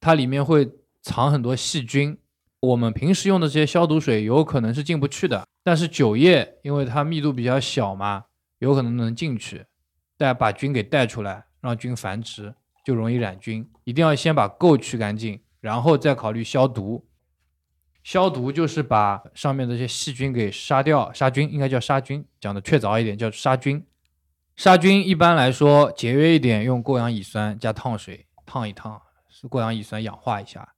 它里面会藏很多细菌。我们平时用的这些消毒水有可能是进不去的，但是酒液因为它密度比较小嘛，有可能能进去，带把菌给带出来，让菌繁殖，就容易染菌。一定要先把垢去干净，然后再考虑消毒。消毒就是把上面的这些细菌给杀掉，杀菌应该叫杀菌，讲的确凿一点叫杀菌。杀菌一般来说节约一点，用过氧乙酸加烫水烫一烫，是过氧乙酸氧化一下。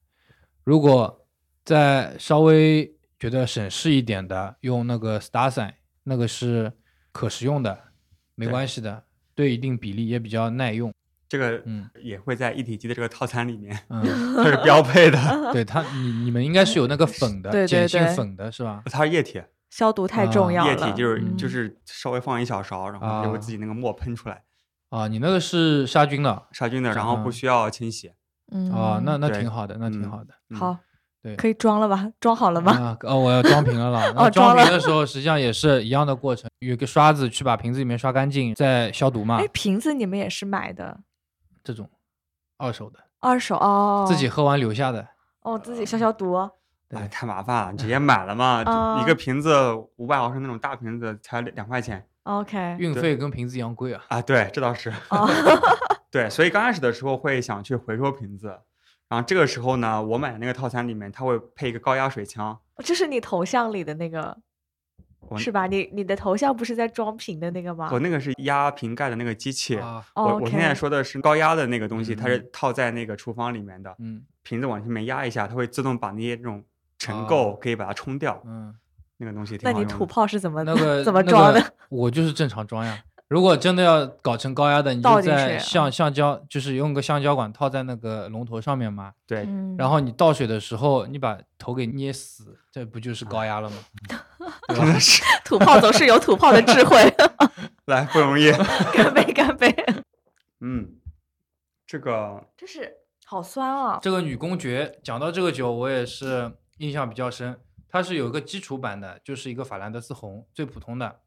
如果再稍微觉得省事一点的，用那个 Starsign，那个是可食用的，没关系的，对一定比例也比较耐用。这个嗯也会在一体机的这个套餐里面，嗯，它是标配的，对它，你你们应该是有那个粉的，对对碱性粉的是吧？它是液体，消毒太重啊要了。液体就是嗯就是稍微放一小勺，然后它就会啊自己那个沫喷出来，啊，你那个是杀菌的杀菌的，然后不嗯需要清洗。嗯啊，那那挺好的，那挺嗯好的。嗯好，对，可以装了吧？装好了吗？啊，哦，我要装瓶了啦。哦那装瓶的时候，实际上也是一样的过程，有个刷子去把瓶子里面刷干净，再消毒嘛哎，。瓶子你们也是买的，这种二手的，二手哦，自己喝完留下的。哦，自己消消毒。对哎，太麻烦了，你直接买了嘛，就一啊个瓶子五百毫升那种大瓶子才两块钱 OK，运费跟瓶子一样贵啊。啊，对，这倒是。哦，对，所以刚开始的时候会想去回收瓶子，然后这个时候呢，我买的那个套餐里面它会配一个高压水枪，这是你头像里的那个是吧？你你的头像不是在装瓶的那个吗？我那个是压瓶盖的那个机器，我我现在说的是高压的那个东西，它是嗯套在那个厨房里面的，嗯瓶子往下面压一下，它会自动把那些这种尘哦垢可以把它冲掉，嗯，那个东西挺那你吐好用的泡是怎么那个怎么装的？个我就是正常装呀。如果真的要搞成高压的，你就倒进在橡橡胶，就是用个橡胶管套在那个龙头上面嘛。对，嗯然后你倒水的时候，你把头给捏死，这不就是高压了吗？真的是 土炮总是有土炮的智慧，来不容易，干杯干杯！嗯，这个这是好酸啊！这个女公爵讲到这个酒，我也是印象比较深。它是有一个基础版的，就是一个法兰德斯红，最普通的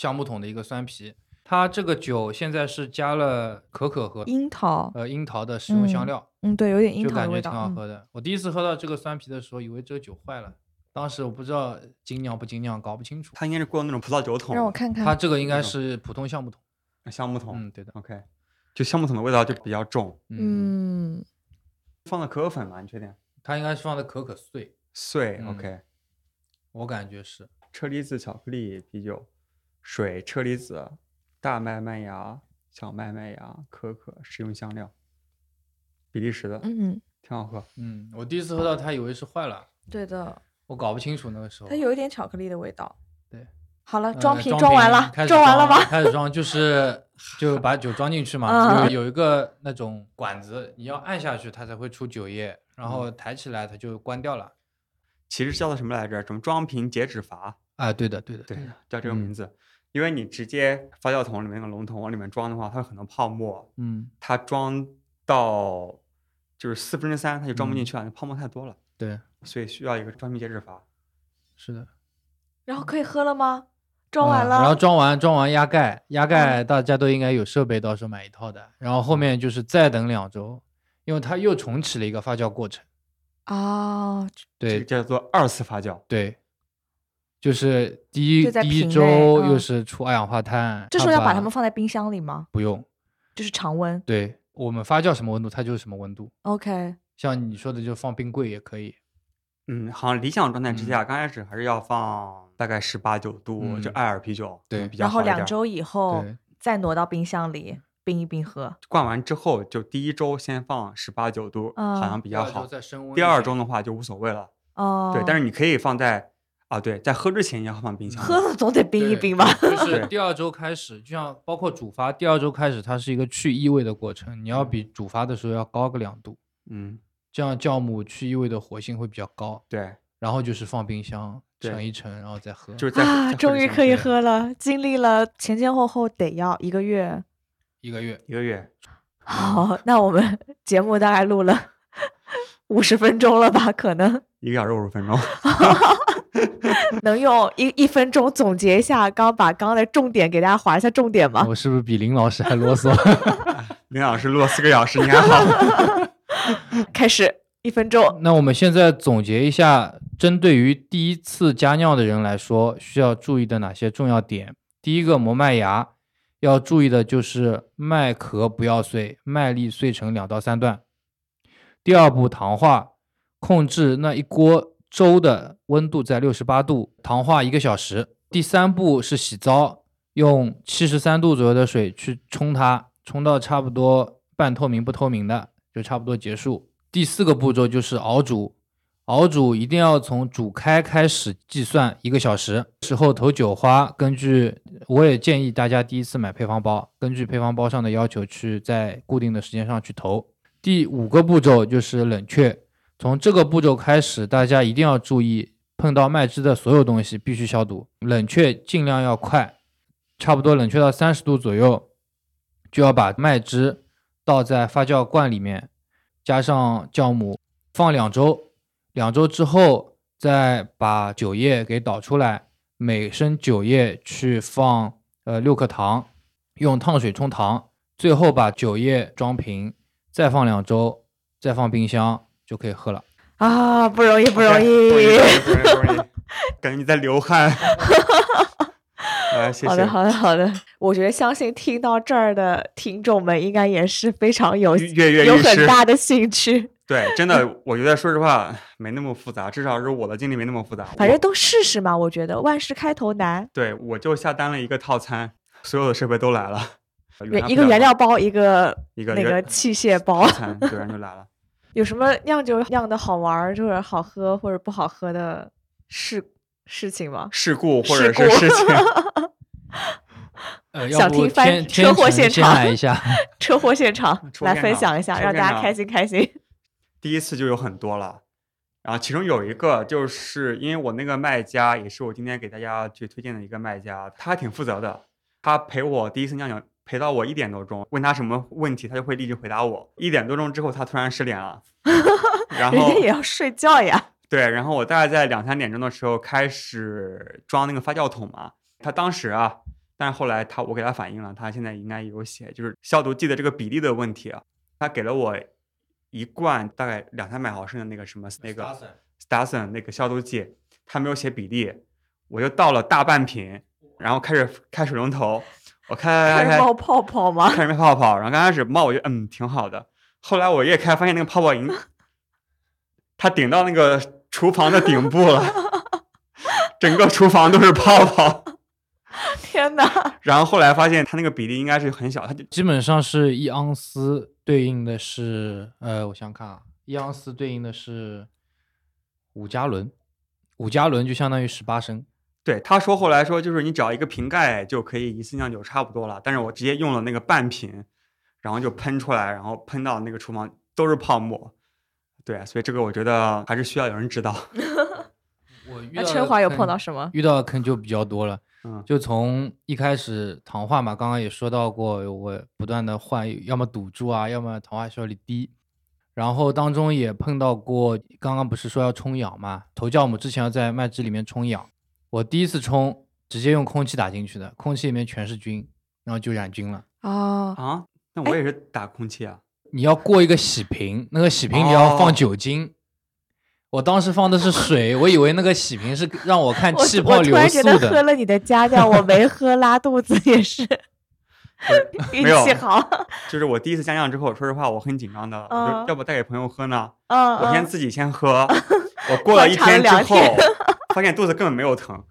橡木桶的一个酸啤。它这个酒现在是加了可可和樱桃，呃樱桃的食用香嗯料，嗯，对，有点樱就感觉挺桃的味道。嗯好喝的。我第一次喝到这个酸啤的时候，以为这个酒坏了，当时我不知道精酿不精酿，搞不清楚。它应该是过那种葡萄酒桶，让我看看，它这个应该是普通橡木桶。橡木桶、嗯，对的。，OK，就橡木桶的味道就比较重，嗯，嗯，放的可可粉吗？你确定？它应该是放的可可碎，碎、嗯 o k 我感觉是。车厘子巧克力啤酒，水、车厘子、大麦麦芽、小麦麦芽、可可、食用香料，比利时的，嗯，挺好喝。嗯，我第一次喝到它，以为是坏了，对的，我搞不清楚那个时候。它有一点巧克力的味道。对，好了，呃装瓶装装完了，装完了吗？开始装就是 就把酒装进去嘛，嗯有有一个那种管子，你要按下去它才会出酒液，然嗯后抬起来它就关掉了。其实叫做什么来着？什么装瓶截止阀？啊，对的，对的，对的，叫这个嗯名字。因为你直接发酵桶里面那个龙头往里面装的话，它有很多泡沫，嗯，它装到就是四分之三，它就装不进嗯去了，那泡沫太多了，对，所以需要一个装瓶解脂阀。是的。然后可以喝了吗？装完了，嗯然后装完装完压盖，压盖大家都应该有设备，到时候买一套的。然后后面就是再等两周，因为它又重启了一个发酵过程。哦，对叫做二次发酵。对，就是第一第一周又嗯是出二氧化碳，这时候要把把它们放在冰箱里吗？不用。就是常温。对我们发酵什么温度，它就是什么温度。OK，像你说的，就放冰柜也可以。嗯，好像理想状态之嗯下，刚开始还是要放大概十八九度，就嗯艾尔啤酒，对比较然后。两周以后再挪到冰箱里冰一冰喝。灌完之后，就第一周先放十八九度，好嗯像比较好。再升温。第二周的话就无所谓了，哦，对，但是你可以放在啊，对，在喝之前也要放冰箱。喝 了总得冰一冰吧？就是第二周开始，就像包括主发，第二周开始它是一个去异味的过程，你要比主发的时候要高个两度，嗯，这样酵母去异味的活性会比较高。对，然后就是放冰箱对盛一盛，然后再喝。就是在啊，终于可以喝了！经历了前前后后得要一个月。一个月。一个月。好，那我们 节目大概录了五十分钟了吧？可能一个小时五十分钟，能用一一分钟总结一下，刚把刚刚的重点给大家划一下重点吗？我是不是比林老师还啰嗦？林老师录了四个小时，你还好？开始，一分钟。那我们现在总结一下，针对于第一次加尿的人来说，需要注意的哪些重要点？第一个，磨麦芽要注意的就是麦壳不要碎，麦粒碎成两到三段。第二步，糖化，控制那一锅粥的温度在六十八度，糖化一个小时。第三步是洗糟，用七十三度左右的水去冲它，冲到差不多半透明不透明的，就差不多结束。第四个步骤就是熬煮，熬煮一定要从煮开开始计算一个小时。时候投酒花，根据我也建议大家第一次买配方包，根据配方包上的要求去在固定的时间上去投。第五个步骤就是冷却，从这个步骤开始，大家一定要注意，碰到麦汁的所有东西必须消毒，冷却尽量要快，差不多冷却到三十度左右，就要把麦汁倒在发酵罐里面，加上酵母，放两周，两周之后再把酒液给倒出来，每升酒液去放呃六克糖，用烫水冲糖，最后把酒液装瓶，再放两周，再放冰箱就可以喝了。啊，不容易，不容易，不容易，不容易，感觉你在流汗。来，谢谢。好的，好的，好的。我觉得相信听到这儿的听众们应该也是非常有跃跃有很大的兴趣，对，真的，我觉得说实话没那么复杂，至少是我的经历没那么复杂。反正都试试嘛。我觉得万事开头难，对我就下单了一个套餐，所有的设备都来了，原一个原料包，一个一个那个器械包套。餐，对，然后就来了。有什么酿酒酿的好玩儿，就是好喝或者不好喝的事事情吗？事故或者是事情，呃，想听翻天 车祸现场来一下。车祸现场来分享一下，让大家开心开心。第一次就有很多了。然后其中有一个，就是因为我那个卖家也是我今天给大家去推荐的一个卖家，他还挺负责的。他陪我第一次酿酒，陪到我一点多钟，问他什么问题，他就会立即回答我。一点多钟之后，他突然失联了，然后人家也要睡觉呀。对，然后我大概在两三点钟的时候开始装那个发酵桶嘛。他当时啊，但是后来他我给他反映了，他现在应该有写就是消毒剂的这个比例的问题啊。他给了我一罐大概两三百毫升的那个什么那个 Stassen 那个消毒剂，他没有写比例，我就倒了大半瓶，然后开始开水龙头，我开开开冒泡泡吗？开始冒泡泡，然后刚开始冒我就嗯挺好的，后来我一开发现那个泡泡已经，它顶到那个厨房的顶部了，整个厨房都是泡泡。天哪！然后后来发现它那个比例应该是很小，它就基本上是一盎司对应的是，呃，我想想看啊，一盎司对应的是五加仑，五加仑就相当于十八升。对他说后来说就是你只要一个瓶盖就可以一次酿酒差不多了，但是我直接用了那个半瓶，然后就喷出来，然后喷到那个厨房都是泡沫。对，所以这个我觉得还是需要有人指导。我遇到的春华有碰到什么？遇到的坑就比较多了。嗯，就从一开始糖化嘛，刚刚也说到过，我不断的换，要么堵住啊，要么糖化效率低。然后当中也碰到过，刚刚不是说要冲氧嘛，头酵母之前要在麦汁里面冲氧。我第一次冲，直接用空气打进去的，空气里面全是菌，然后就染菌了。哦，啊，那我也是打空气啊。你要过一个洗瓶，那个洗瓶你要哦放酒精。我当时放的是水，我以为那个洗瓶是让我看 气泡流我突然觉速的。得喝了你的家酿，我没喝拉肚子也是 运没有气好。就是我第一次加酿之后，说实话我很紧张的，我嗯说要不带给朋友喝呢？嗯，嗯我先自己先喝，我过了一天之后两天，发现肚子根本没有疼，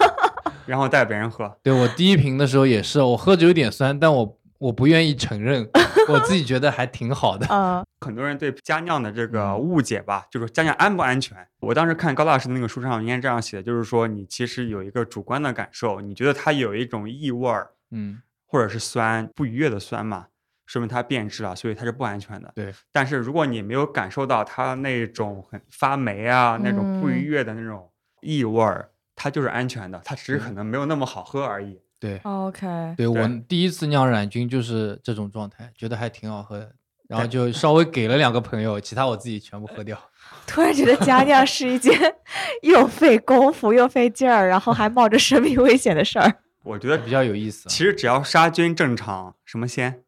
然后带别人喝。对我第一瓶的时候也是，我喝着有点酸，但我我不愿意承认，我自己觉得还挺好的。嗯 很多人对佳酿的这个嗯误解吧，就是佳酿安不安全？我当时看高大师的那个书上应该这样写的，就是说你其实有一个主观的感受，你觉得它有一种异味儿嗯，或者是酸不愉悦的酸嘛，说明它变质了，所以它是不安全的。对。但是如果你没有感受到它那种很发霉啊、那种不嗯愉悦的那种异味儿，它就是安全的，它只是可能没有那么好喝而已。对，，OK，对我第一次酿染菌就是这种状态，觉得还挺好喝的，然后就稍微给了两个朋友，其他我自己全部喝掉。突然觉得家酿是一件 又费功夫又费劲儿，然后还冒着生命危险的事儿。我觉得比较有意思啊。其实只要杀菌正常，什么鲜、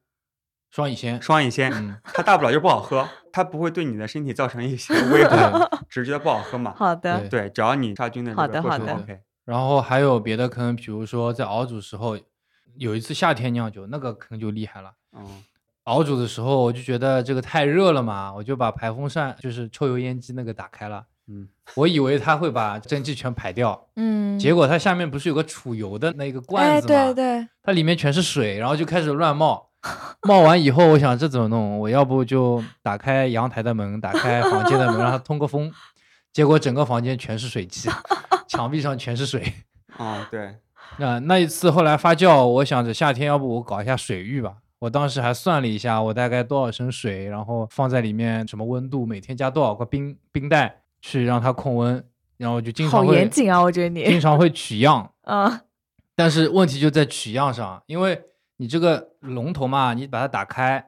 双乙酰，双乙酰，嗯，它大不了就不好喝，它不会对你的身体造成一些危害，只是觉得不好喝嘛。好的，对对，只要你杀菌的好这个过程的好的 OK。然后还有别的坑，比如说在熬煮时候，有一次夏天酿酒，那个坑就厉害了。嗯，熬煮的时候，我就觉得这个太热了嘛，我就把排风扇，就是抽油烟机那个打开了。嗯，我以为它会把蒸汽全排掉，嗯，结果它下面不是有个储油的那个罐哎，子吗？对对，它里面全是水，然后就开始乱冒。冒完以后，我想这怎么弄？我要不就打开阳台的门，打开房间的门，让它通个风。结果整个房间全是水汽，墙壁上全是水。哦，对，那那一次后来发酵，我想着夏天要不我搞一下水浴吧。我当时还算了一下，我大概多少升水，然后放在里面什么温度，每天加多少个冰冰袋去让它控温，然后就经常会严谨啊，我觉得你，经常会取样。嗯但是问题就在取样上，因为你这个龙头嘛，你把它打开，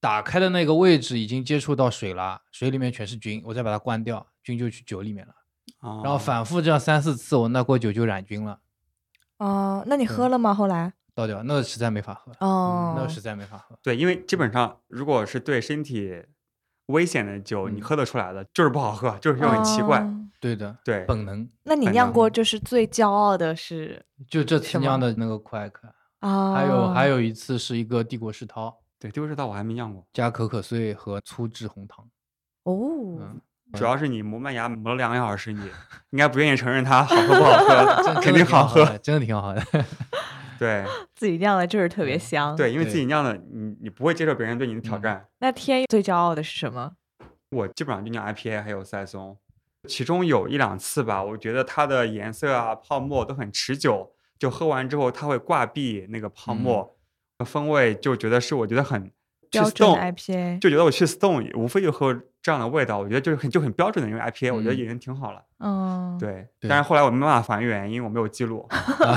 打开的那个位置已经接触到水了，水里面全是菌，我再把它关掉，菌就去酒里面了。然然后反复这样三四次，我那锅酒就染菌了，哦，那你喝了吗？后来？倒掉，那个实在没法喝，哦，那个实在没法喝。对，因为基本上如果是对身体危险的酒，你嗯喝得出来的，就是不好喝，就是又很奇怪。哦对的，对，本能那你酿过就是最骄傲的是就这酿的那个快克，啊？还有还有一次是一个帝国世涛，对，帝国世涛我还没酿过，加可可碎和粗制红糖。哦，嗯，主要是你磨麦芽磨了两个小时，你 应该不愿意承认它好喝不好喝，肯定好喝。，真的挺好喝的。对 自己酿的就是特别香。，对，因为自己酿的，你你不会接受别人对你的挑嗯战。那天最骄傲的是什么？我基本上就酿 IPA 还有赛松，其中有一两次吧，我觉得它的颜色啊、泡沫都很持久，就喝完之后它会挂壁那个泡沫，风味就觉得是我觉得很去标准的 IPA。就觉得我去 Stone 无非就喝这样的味道，我觉得就是很就很标准的因为 IPA，、我觉得嗯已经挺好了。嗯，对，但是后来我没办法还原，因为我没有记录。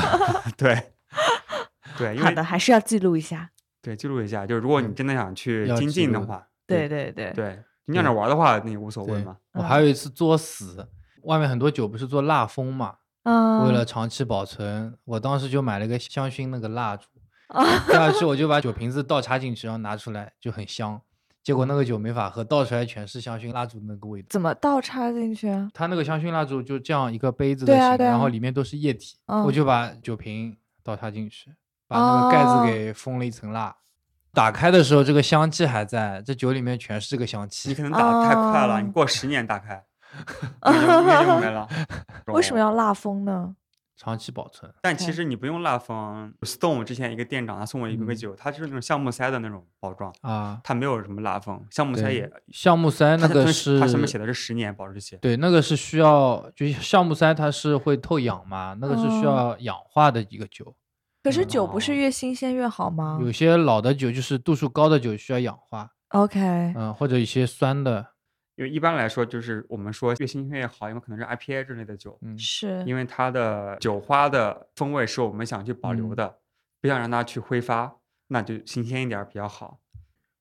对，对，因为好的，还是要记录一下。对记录一下，就是如果你真的想去精进的话，对对对，对，你酿着玩的话，那也无所谓嘛。我嗯还有一次作死，外面很多酒不是做蜡封嘛，嗯，为了长期保存，我当时就买了一个香薰那个蜡烛，啊下去我就把酒瓶子倒插进去，然后拿出来就很香。结果那个酒没法喝，倒出来全是香薰蜡烛那个味道。怎么倒插进去啊？它那个香薰蜡烛就这样一个杯子的形，对啊对啊然后里面都是液体，嗯我就把酒瓶倒插进去，把那个盖哦子给封了一层蜡。打开的时候，这个香气还在，这酒里面全是这个香气你可。能打的太快了，你哦过十年打开，应该就应该就没了。为什么要蜡封呢？长期保存，但其对实你不用蜡封，Stone 之前一个店长他送我一个嗯酒，它就是那种橡木塞的那种包装，啊，它没有什么蜡封，橡木塞对也，橡木塞那个是它上面写的是十年保质期。对，那个是需要，就橡木塞它是会透氧嘛，那个是需哦要氧化的一个酒。可是酒不是哦越新鲜越好吗有些老的酒就是度数高的酒需要氧化，？OK，嗯，或者一些酸的，因为一般来说，就是我们说越新鲜越好，因为可能是 IPA 之类的酒，嗯，是因为它的酒花的风味是我们想去保留嗯的，不想让它去挥发，那就新鲜一点儿比较好。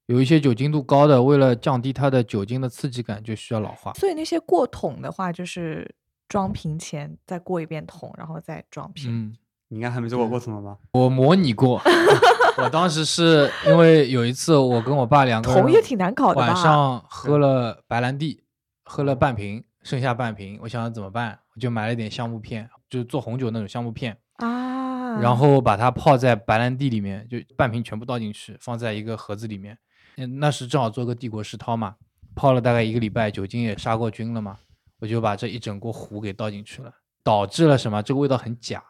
有一些酒精度高的，为了降低它的酒精的刺激感，就需要老化。所以那些过桶的话，就是装瓶前再过一遍桶，然后再装瓶。嗯，你应该还没做过过桶吗？我模拟过，我当时是因为有一次我跟我爸两个人桶也挺难搞的吧？晚上喝了白兰地，喝了半瓶，剩下半瓶，我想怎么办？我就买了点橡木片，就是做红酒那种橡木片，啊，然后把它泡在白兰地里面，就半瓶全部倒进去，放在一个盒子里面。嗯，那时正好做个帝国世涛嘛，泡了大概一个礼拜，酒精也杀过菌了嘛，我就把这一整锅壶给倒进去了，导致了什么？这个味道很假，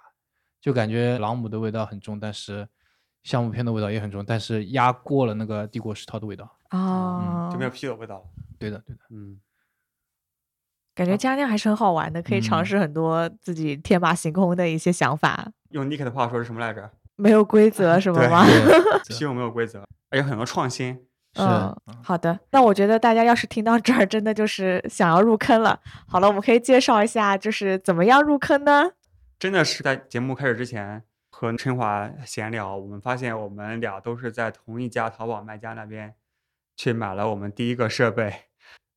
就感觉朗姆的味道很重，但是橡木片的味道也很重，但是压过了那个帝国石涛的味道。啊，就没有啤酒的味道了。对的，对的。嗯，感觉佳酿还是很好玩的，可以尝嗯试很多自己天马行空的一些想法。用 Nick 的话说是什么来着？没有规则什么对吗？啤酒 没有规则，而且很多创新。是，嗯，好的。那我觉得大家要是听到这儿，真的就是想要入坑了。好了，我们可以介绍一下，就是怎么样入坑呢？真的是在节目开始之前和春华闲聊，我们发现我们俩都是在同一家淘宝卖家那边去买了我们第一个设备，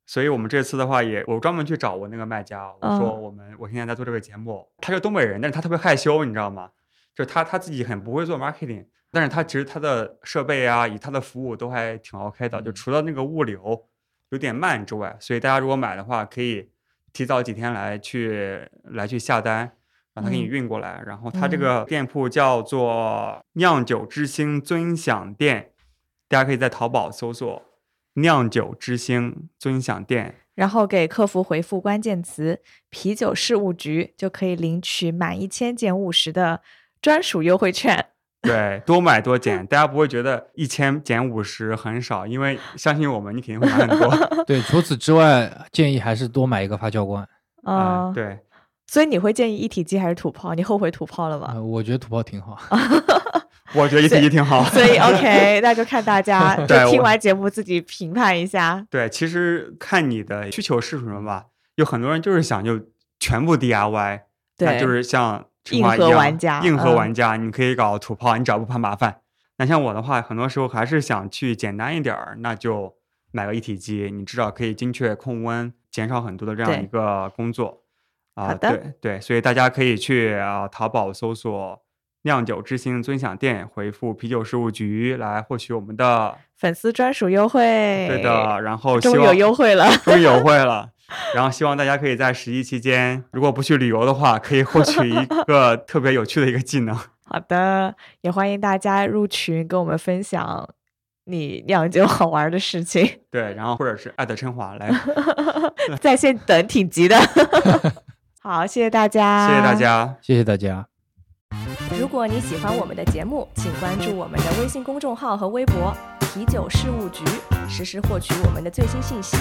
所以我们这次的话也我专门去找我那个卖家，我说嗯。我们我现在在做这个节目，他是东北人，但是他特别害羞，你知道吗？就是他他自己很不会做 marketing，但是他其实他的设备啊，以他的服务都还挺 OK 的，就嗯。除了那个物流有点慢之外，所以大家如果买的话，可以提早几天来去来去下单，让他给你嗯运过来。然后他这嗯个店铺叫做酿酒之星尊享店，大家可以在淘宝搜索“酿酒之星尊享店然后给客服回复关键词“啤酒事务局”，就可以领取满一千减五十的专属优惠券。”。对，多买多减，大家不会觉得一千减五十很少，因为相信我们，你肯定会买很多。对，除此之外，建议还是多买一个发酵罐。啊、嗯，。对，所以你会建议一体机还是土炮？你后悔土炮了吗？呃，我觉得土炮挺好。我觉得一体机挺好。所以 OK，那就看大家就对听完节目自己评判一下。对，其实看你的需求是什么吧。有很多人就是想就全部 DIY，那对，就是像陈硬核华一样玩家硬核嗯玩家，你可以搞土炮，你只要不怕麻烦。那像我的话，很多时候还是想去简单一点儿，那就买个一体机，你至少可以精确控温，减少很多的这样一个工作。啊、好的对对，所以大家可以去啊、淘宝搜索“酿酒之星尊享店”，回复“啤酒事务局”来获取我们的。粉丝专属优惠，对的，然后希终于有优惠了。终于有优惠了。然后希望大家可以在十一期间，如果不去旅游的话，可以获取一 个特别有趣的一个技能。好的，也欢迎大家入群跟我们分享你酿酒好玩的事情，对，然后或者是艾特春华来，在线等挺急的。好，谢谢大家，谢谢大。家。谢谢大家。如果你喜欢我们的节目，请关注我们的微信公众号和微博“啤酒事务局”，实时获取我们的最新信息。